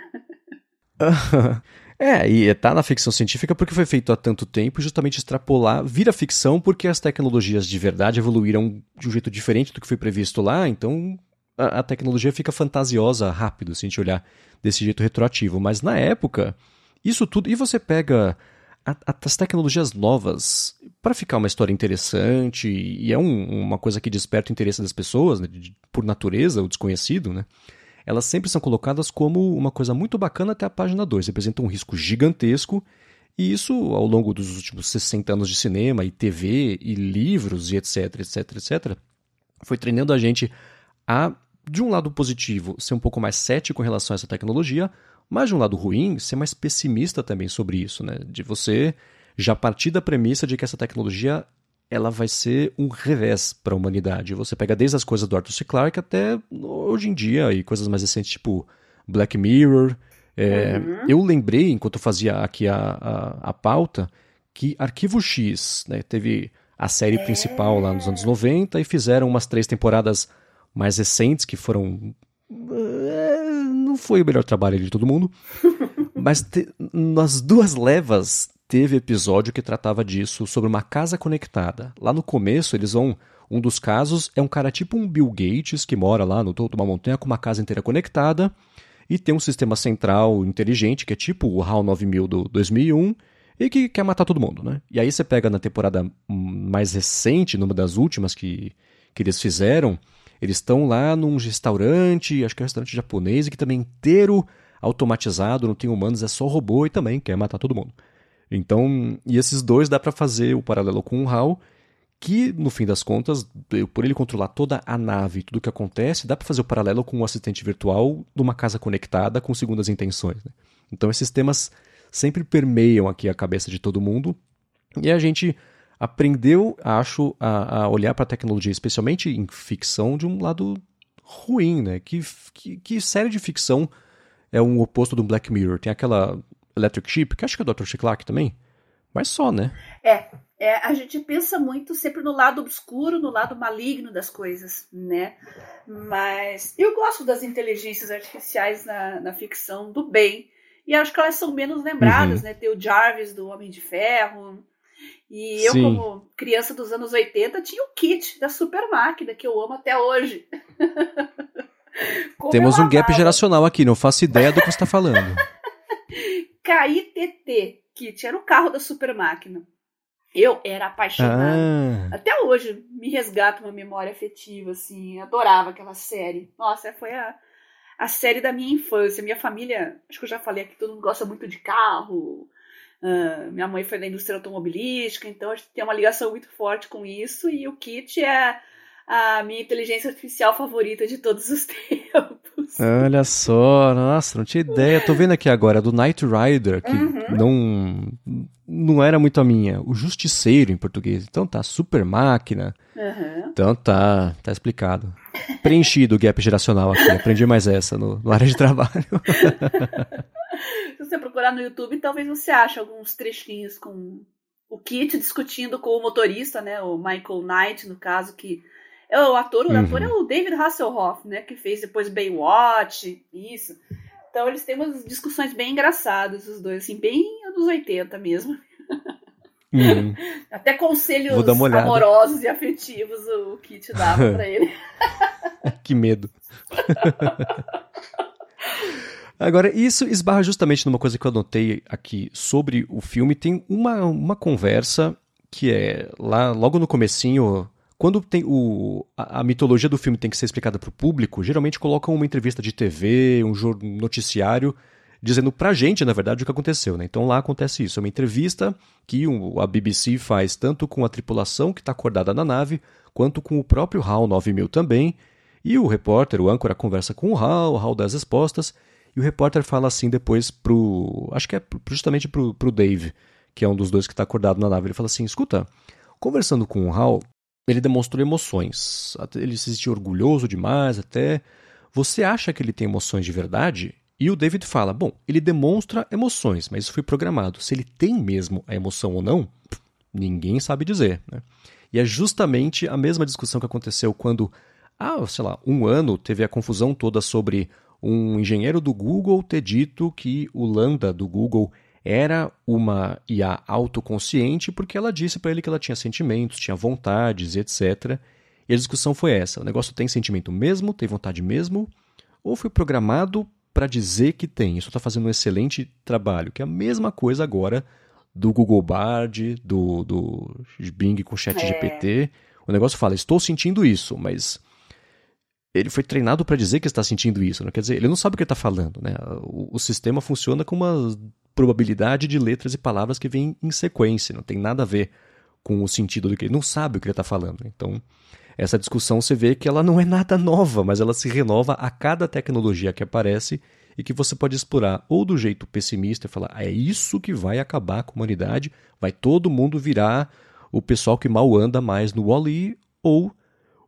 É, e tá na ficção científica porque foi feito há tanto tempo, justamente extrapolar, vira ficção porque as tecnologias de verdade evoluíram de um jeito diferente do que foi previsto lá, então a, tecnologia fica fantasiosa rápido, se a gente olhar desse jeito retroativo. Mas na época, isso tudo. E você pega a, a, as tecnologias novas para ficar uma história interessante, e é um, uma coisa que desperta o interesse das pessoas, né, de, por natureza, o desconhecido, né? Elas sempre são colocadas como uma coisa muito bacana até a página 2. Representa um risco gigantesco. E isso, ao longo dos últimos 60 anos de cinema e TV e livros e etc, etc, etc, foi treinando a gente a de um lado positivo, ser um pouco mais cético em relação a essa tecnologia, mas de um lado ruim, ser mais pessimista também sobre isso, né? De você já partir da premissa de que essa tecnologia ela vai ser um revés para a humanidade. Você pega desde as coisas do Arthur C. Clarke até hoje em dia e coisas mais recentes, tipo Black Mirror. É, uhum. Eu lembrei, enquanto eu fazia aqui a, a, a pauta, que Arquivo X né, teve a série é. principal lá nos anos 90 e fizeram umas três temporadas mais recentes, que foram. É, não foi o melhor trabalho de todo mundo. mas te, nas duas levas teve episódio que tratava disso, sobre uma casa conectada. Lá no começo, eles vão. Um dos casos é um cara tipo um Bill Gates que mora lá no topo de uma montanha com uma casa inteira conectada e tem um sistema central inteligente que é tipo o HAL 9000 do 2001 e que quer matar todo mundo, né? E aí você pega na temporada mais recente, numa das últimas que, que eles fizeram, eles estão lá num restaurante, acho que é um restaurante japonês, que também é inteiro automatizado, não tem humanos, é só robô e também quer matar todo mundo. Então, e esses dois dá para fazer o paralelo com o HAL, que, no fim das contas, por ele controlar toda a nave, tudo o que acontece, dá para fazer o paralelo com um assistente virtual de uma casa conectada com segundas intenções. Né? Então esses temas sempre permeiam aqui a cabeça de todo mundo e a gente aprendeu, acho, a, a olhar para a tecnologia, especialmente em ficção, de um lado ruim, né? Que, que, que, série de ficção é um oposto do Black Mirror? Tem aquela Electric Sheep, que acho que é do Dr. Chiclac também, mas só, né? É, é, a gente pensa muito sempre no lado obscuro, no lado maligno das coisas, né? Mas eu gosto das inteligências artificiais na, na ficção do bem. E acho que elas são menos lembradas, uhum. né? Tem o Jarvis do Homem de Ferro. E eu, Sim. como criança dos anos 80, tinha o kit da super máquina, que eu amo até hoje. Temos um gap geracional aqui, não faço ideia do que você está falando. KITT, kit, era o carro da super máquina. Eu era apaixonada. Ah. Até hoje me resgata uma memória afetiva, assim. Adorava aquela série. Nossa, foi a, a série da minha infância. Minha família, acho que eu já falei aqui, todo mundo gosta muito de carro. Uh, minha mãe foi da indústria automobilística, então a gente tem uma ligação muito forte com isso. E o Kit é a minha inteligência artificial favorita de todos os tempos. Olha só, nossa, não tinha ideia. Tô vendo aqui agora do Knight Rider, que uhum. não não era muito a minha. O Justiceiro em português. Então tá, Super Máquina. Uhum. Então tá, tá explicado. Preenchido o gap geracional aqui. Aprendi mais essa no, no área de trabalho. Se você procurar no YouTube, talvez você ache alguns trechinhos com o Kit discutindo com o motorista, né? O Michael Knight, no caso, que é o ator, o uhum. ator é o David Hasselhoff, né? Que fez depois Baywatch, isso. Então eles têm umas discussões bem engraçadas, os dois, assim, bem anos 80 mesmo. Uhum. Até conselhos amorosos e afetivos o Kit dava pra ele. que medo. Agora, isso esbarra justamente numa coisa que eu anotei aqui sobre o filme. Tem uma, uma conversa que é lá logo no comecinho quando tem o, a, a, mitologia do filme tem que ser explicada para o público, geralmente colocam uma entrevista de TV, um, noticiário, dizendo pra gente, na verdade, o que aconteceu. Né? Então lá acontece isso. É uma entrevista que a BBC faz tanto com a tripulação que está acordada na nave, quanto com o próprio HAL 9000 também. E o repórter, o âncora, conversa com o HAL, o HAL dá as respostas, e o repórter fala assim depois pro. Acho que é justamente pro, pro Dave, que é um dos dois que está acordado na nave. Ele fala assim: escuta, conversando com o HAL, ele demonstrou emoções. Ele se sentiu orgulhoso demais até. Você acha que ele tem emoções de verdade? E o David fala: bom, ele demonstra emoções, mas isso foi programado. Se ele tem mesmo a emoção ou não, ninguém sabe dizer. Né? E é justamente a mesma discussão que aconteceu quando, há, sei lá, um ano teve a confusão toda sobre um engenheiro do Google ter dito que o Lambda do Google era uma IA autoconsciente porque ela disse para ele que ela tinha sentimentos, tinha vontades e etc. E a discussão foi essa: o negócio tem sentimento mesmo, tem vontade mesmo, ou foi programado para dizer que tem? Isso está fazendo um excelente trabalho, que é a mesma coisa agora do Google Bard, do, do Bing com Chat é. GPT. O negócio fala: estou sentindo isso, mas ele foi treinado para dizer que está sentindo isso. Não quer dizer, ele não sabe o que está falando. Né? O, o, sistema funciona com uma probabilidade de letras e palavras que vêm em sequência, não tem nada a ver com o sentido do que ele não sabe o que ele está falando. Então, essa discussão você vê que ela não é nada nova, mas ela se renova a cada tecnologia que aparece e que você pode explorar ou do jeito pessimista e falar ah, é isso que vai acabar com a humanidade, vai todo mundo virar o pessoal que mal anda mais no Wall-E, ou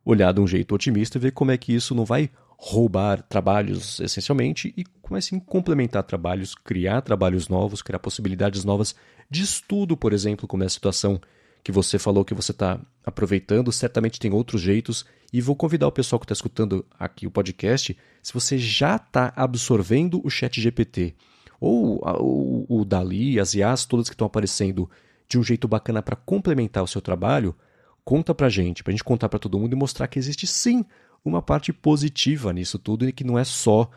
olhar de um jeito otimista e ver como é que isso não vai roubar trabalhos essencialmente e comecem a complementar trabalhos, criar trabalhos novos, criar possibilidades novas de estudo, por exemplo, como é a situação que você falou que você está aproveitando, certamente tem outros jeitos. E vou convidar o pessoal que está escutando aqui o podcast, se você já está absorvendo o chat GPT, ou o, o Dali, as IAs todas que estão aparecendo de um jeito bacana para complementar o seu trabalho, conta para gente, para a gente contar para todo mundo e mostrar que existe sim uma parte positiva nisso tudo e que não é só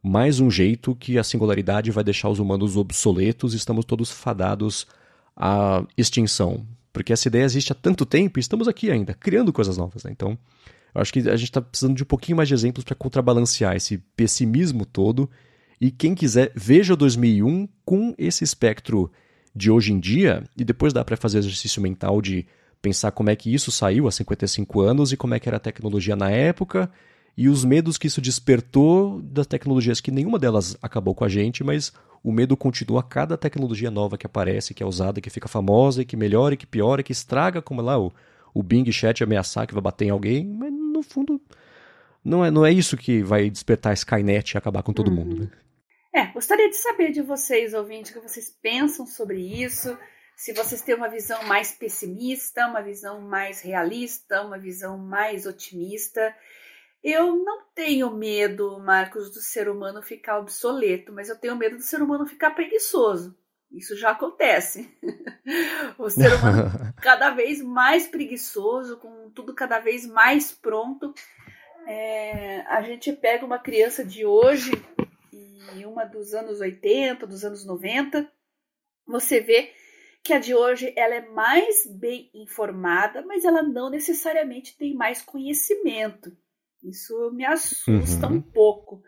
mais um jeito que a singularidade vai deixar os humanos obsoletos e estamos todos fadados à extinção. Porque essa ideia existe há tanto tempo e estamos aqui ainda, criando coisas novas. Né? Então, eu acho que a gente está precisando de um pouquinho mais de exemplos para contrabalancear esse pessimismo todo. E quem quiser, veja 2001 com esse espectro de hoje em dia, e depois dá para fazer exercício mental de pensar como é que isso saiu há 55 anos e como é que era a tecnologia na época e os medos que isso despertou das tecnologias que nenhuma delas acabou com a gente, mas o medo continua a cada tecnologia nova que aparece, que é usada, que fica famosa, e que melhora, e que piora, e que estraga, como lá o, o Bing Chat ameaçar que vai bater em alguém, mas no fundo não é, não é isso que vai despertar a Skynet e acabar com todo uhum. mundo. Né? É, gostaria de saber de vocês, ouvintes, o que vocês pensam sobre isso. Se vocês têm uma visão mais pessimista, uma visão mais realista, uma visão mais otimista. Eu não tenho medo, Marcos, do ser humano ficar obsoleto, mas eu tenho medo do ser humano ficar preguiçoso. Isso já acontece. o ser humano cada vez mais preguiçoso, com tudo cada vez mais pronto. É, a gente pega uma criança de hoje e uma dos anos 80, dos anos 90, você vê que a de hoje ela é mais bem informada, mas ela não necessariamente tem mais conhecimento. Isso me assusta uhum. um pouco.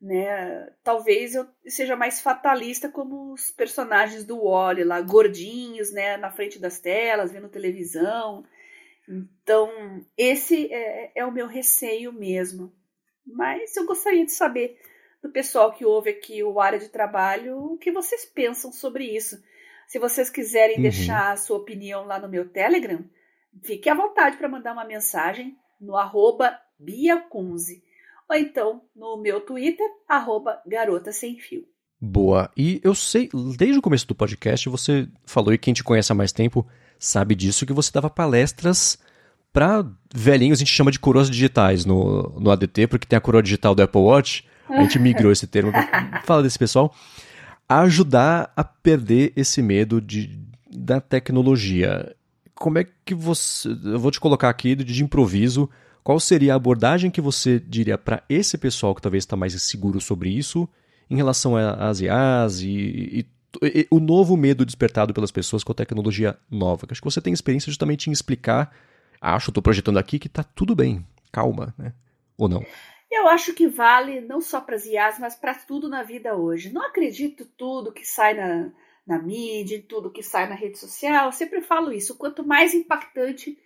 Né? Talvez eu seja mais fatalista como os personagens do Wally lá, gordinhos, né, na frente das telas, vendo televisão. Então, esse é, é o meu receio mesmo. Mas eu gostaria de saber do pessoal que ouve aqui o área de trabalho o que vocês pensam sobre isso. Se vocês quiserem uhum. deixar a sua opinião lá no meu Telegram, fique à vontade para mandar uma mensagem no arroba Bia Kunze. Ou então no meu Twitter, arroba Garota Sem Fio. Boa. E eu sei, desde o começo do podcast, você falou, e quem te conhece há mais tempo sabe disso, que você dava palestras para velhinhos, a gente chama de coroas digitais no, no ADT, porque tem a coroa digital do Apple Watch. A gente migrou esse termo. Fala desse pessoal. Ajudar a perder esse medo de, da tecnologia. Como é que você. Eu vou te colocar aqui de improviso qual seria a abordagem que você diria para esse pessoal que talvez está mais inseguro sobre isso em relação às IAs e, e, e, o novo medo despertado pelas pessoas com a tecnologia nova? Acho que você tem experiência justamente em explicar, acho, estou projetando aqui que está tudo bem, calma, né? Ou não? Eu acho que vale não só para as IAs, mas para tudo na vida hoje. Não acredito tudo que sai na, na mídia, tudo que sai na rede social. Eu sempre falo isso. Quanto mais impactante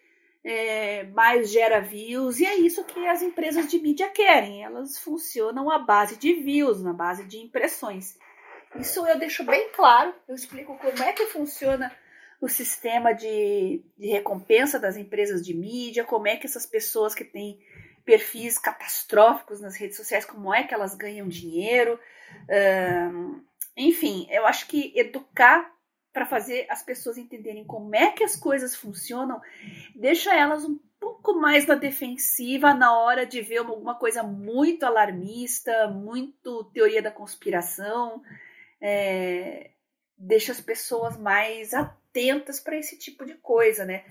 é, mais gera views, e é isso que as empresas de mídia querem. Elas funcionam à base de views, na base de impressões. Isso eu deixo bem claro, eu explico como é que funciona o sistema de, de recompensa das empresas de mídia, como é que essas pessoas que têm perfis catastróficos nas redes sociais, como é que elas ganham dinheiro. Um, enfim, eu acho que educar para fazer as pessoas entenderem como é que as coisas funcionam, deixa elas um pouco mais na defensiva na hora de ver alguma coisa muito alarmista, muito teoria da conspiração. É, deixa as pessoas mais atentas para esse tipo de coisa, né?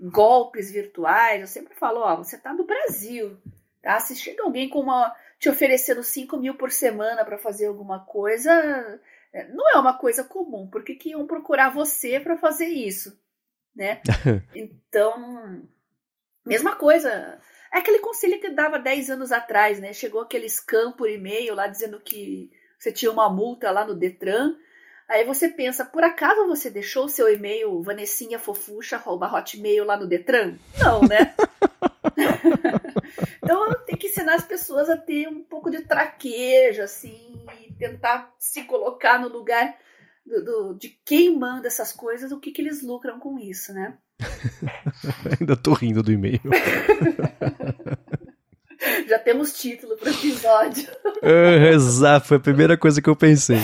Golpes virtuais, eu sempre falo, ó, você tá no Brasil, tá? Se chega alguém com uma te oferecendo 5 mil por semana para fazer alguma coisa, é, não é uma coisa comum, porque que iam procurar você para fazer isso, né? então, mesma coisa. É aquele conselho que dava 10 anos atrás, né? Chegou aquele scam por e-mail lá dizendo que você tinha uma multa lá no Detran. Aí você pensa, por acaso você deixou o seu e-mail vanessinhafofucha.hotmail lá no Detran? Não, né? então tem que ensinar as pessoas a ter um pouco de traquejo, assim, e tentar se colocar no lugar do, do, de quem manda essas coisas, o que, que eles lucram com isso, né? Ainda tô rindo do e-mail. Já temos título para o episódio. É, exato, foi a primeira coisa que eu pensei.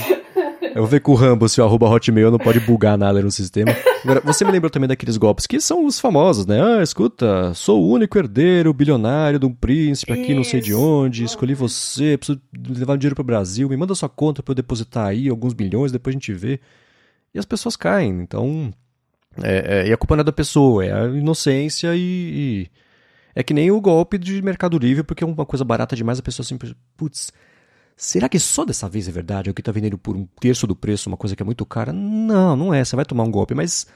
Eu vou ver com o Rambo se o arroba hotmail não pode bugar nada no sistema. Agora, você me lembrou também daqueles golpes que são os famosos, né? Ah, escuta, sou o único herdeiro bilionário de um príncipe aqui Isso. não sei de onde, escolhi você, preciso levar dinheiro para o Brasil, me manda sua conta para eu depositar aí alguns milhões, depois a gente vê. E as pessoas caem, então... É, é, e a culpa não é da pessoa, é a inocência e, e... É que nem o golpe de Mercado Livre, porque é uma coisa barata demais, a pessoa sempre... Putz, Será que só dessa vez é verdade? É o que está vendendo por um terço do preço, uma coisa que é muito cara? Não, não é. Você vai tomar um golpe, mas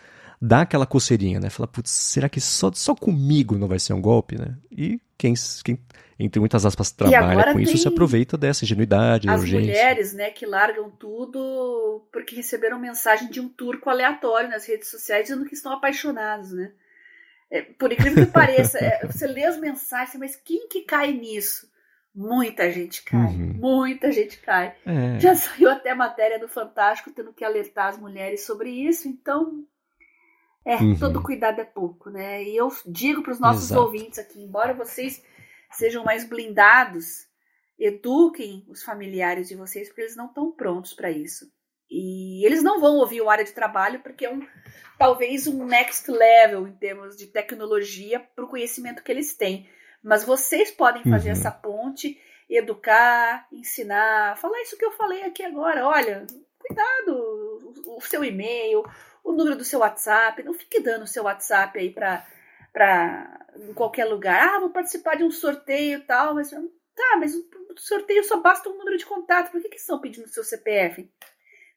dá aquela coceirinha, né? Fala, putz, será que só, só comigo não vai ser um golpe, né? E quem, quem entre muitas aspas, trabalha com isso se aproveita dessa ingenuidade, as urgência. mulheres, né, que largam tudo porque receberam mensagem de um turco aleatório nas redes sociais dizendo que estão apaixonados, né? É, por incrível que pareça, é, você lê as mensagens, mas quem que cai nisso? Muita gente cai, uhum. muita gente cai. É. Já saiu até matéria do Fantástico tendo que alertar as mulheres sobre isso, então é, uhum. todo cuidado é pouco, né? E eu digo para os nossos Exato. ouvintes aqui, embora vocês sejam mais blindados, eduquem os familiares de vocês, porque eles não estão prontos para isso. E eles não vão ouvir o área de trabalho porque é um talvez um next level em termos de tecnologia para o conhecimento que eles têm. Mas vocês podem fazer uhum. essa ponte, educar, ensinar, falar isso que eu falei aqui agora. Olha, cuidado, o seu e-mail, o número do seu WhatsApp, não fique dando o seu WhatsApp aí para para em qualquer lugar. Ah, vou participar de um sorteio e tal, mas tá, mas o sorteio só basta um número de contato. Por que que estão pedindo o seu CPF?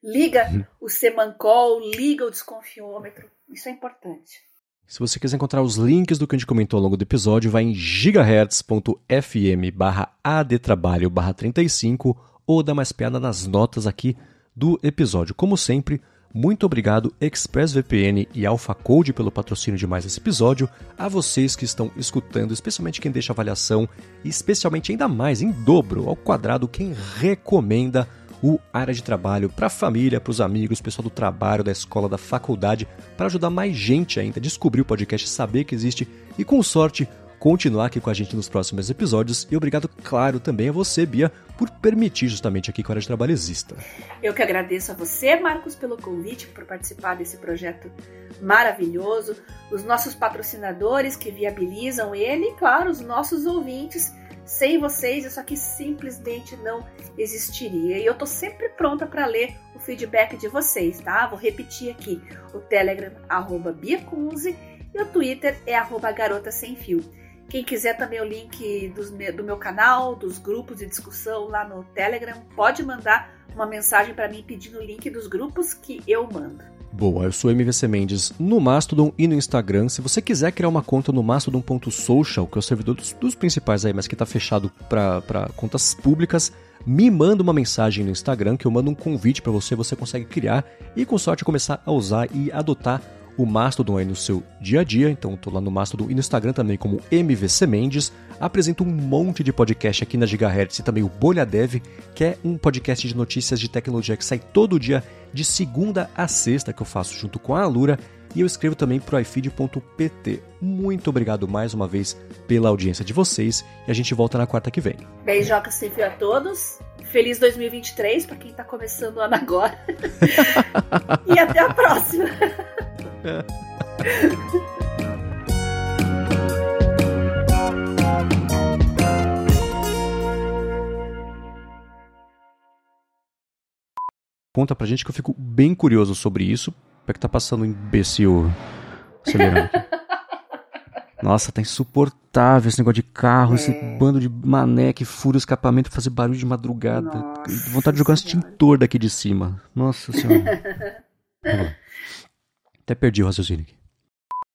Liga uhum. o Semancol, liga o desconfiômetro. Isso é importante. Se você quiser encontrar os links do que a gente comentou ao longo do episódio, vai em gigahertz.fm barra adtrabalho barra 35 ou dá mais piada nas notas aqui do episódio. Como sempre, muito obrigado ExpressVPN e AlphaCode pelo patrocínio de mais esse episódio, a vocês que estão escutando, especialmente quem deixa avaliação e especialmente ainda mais em dobro ao quadrado quem recomenda o área de trabalho para a família, para os amigos, pessoal do trabalho, da escola, da faculdade, para ajudar mais gente ainda a descobrir o podcast, saber que existe e, com sorte, continuar aqui com a gente nos próximos episódios. E obrigado, claro, também a você, Bia, por permitir justamente aqui que a Área de Trabalho exista. Eu que agradeço a você, Marcos, pelo convite, por participar desse projeto maravilhoso, os nossos patrocinadores que viabilizam ele e, claro, os nossos ouvintes sem vocês, isso aqui simplesmente não existiria. E eu tô sempre pronta para ler o feedback de vocês, tá? Vou repetir aqui: o Telegram, arroba Biacunze, e o Twitter é arroba Garota Sem Fio. Quem quiser também o link dos, do meu canal, dos grupos de discussão lá no Telegram, pode mandar uma mensagem para mim pedindo o link dos grupos que eu mando. Boa, eu sou MVC Mendes no Mastodon e no Instagram. Se você quiser criar uma conta no mastodon.social, que é o servidor dos, dos principais aí, mas que está fechado para contas públicas, me manda uma mensagem no Instagram que eu mando um convite para você, você consegue criar e com sorte começar a usar e adotar o Mastodon aí no seu dia a dia. Então, estou lá no Mastodon e no Instagram também como MVC Mendes. Apresento um monte de podcast aqui na Gigahertz e também o Bolha Dev, que é um podcast de notícias de tecnologia que sai todo dia de segunda a sexta que eu faço junto com a Alura. E eu escrevo também para o iFeed.pt. Muito obrigado mais uma vez pela audiência de vocês e a gente volta na quarta que vem. Beijoca sempre a todos. Feliz 2023 para quem está começando o ano agora. e até a próxima. Conta pra gente que eu fico bem curioso sobre isso. O que tá passando um imbecil acelerando? Nossa, tá insuportável esse negócio de carro, é. esse bando de mané que fura o escapamento fazer barulho de madrugada. Nossa, vontade de jogar um extintor daqui de cima. Nossa senhora. Até perdi o raciocínio aqui.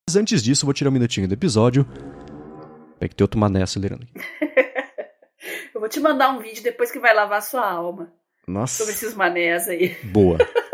Mas antes disso, vou tirar um minutinho do episódio. Peraí que tem outro mané acelerando aqui. eu vou te mandar um vídeo depois que vai lavar sua alma. Nossa. Sobre esses manés aí. Boa.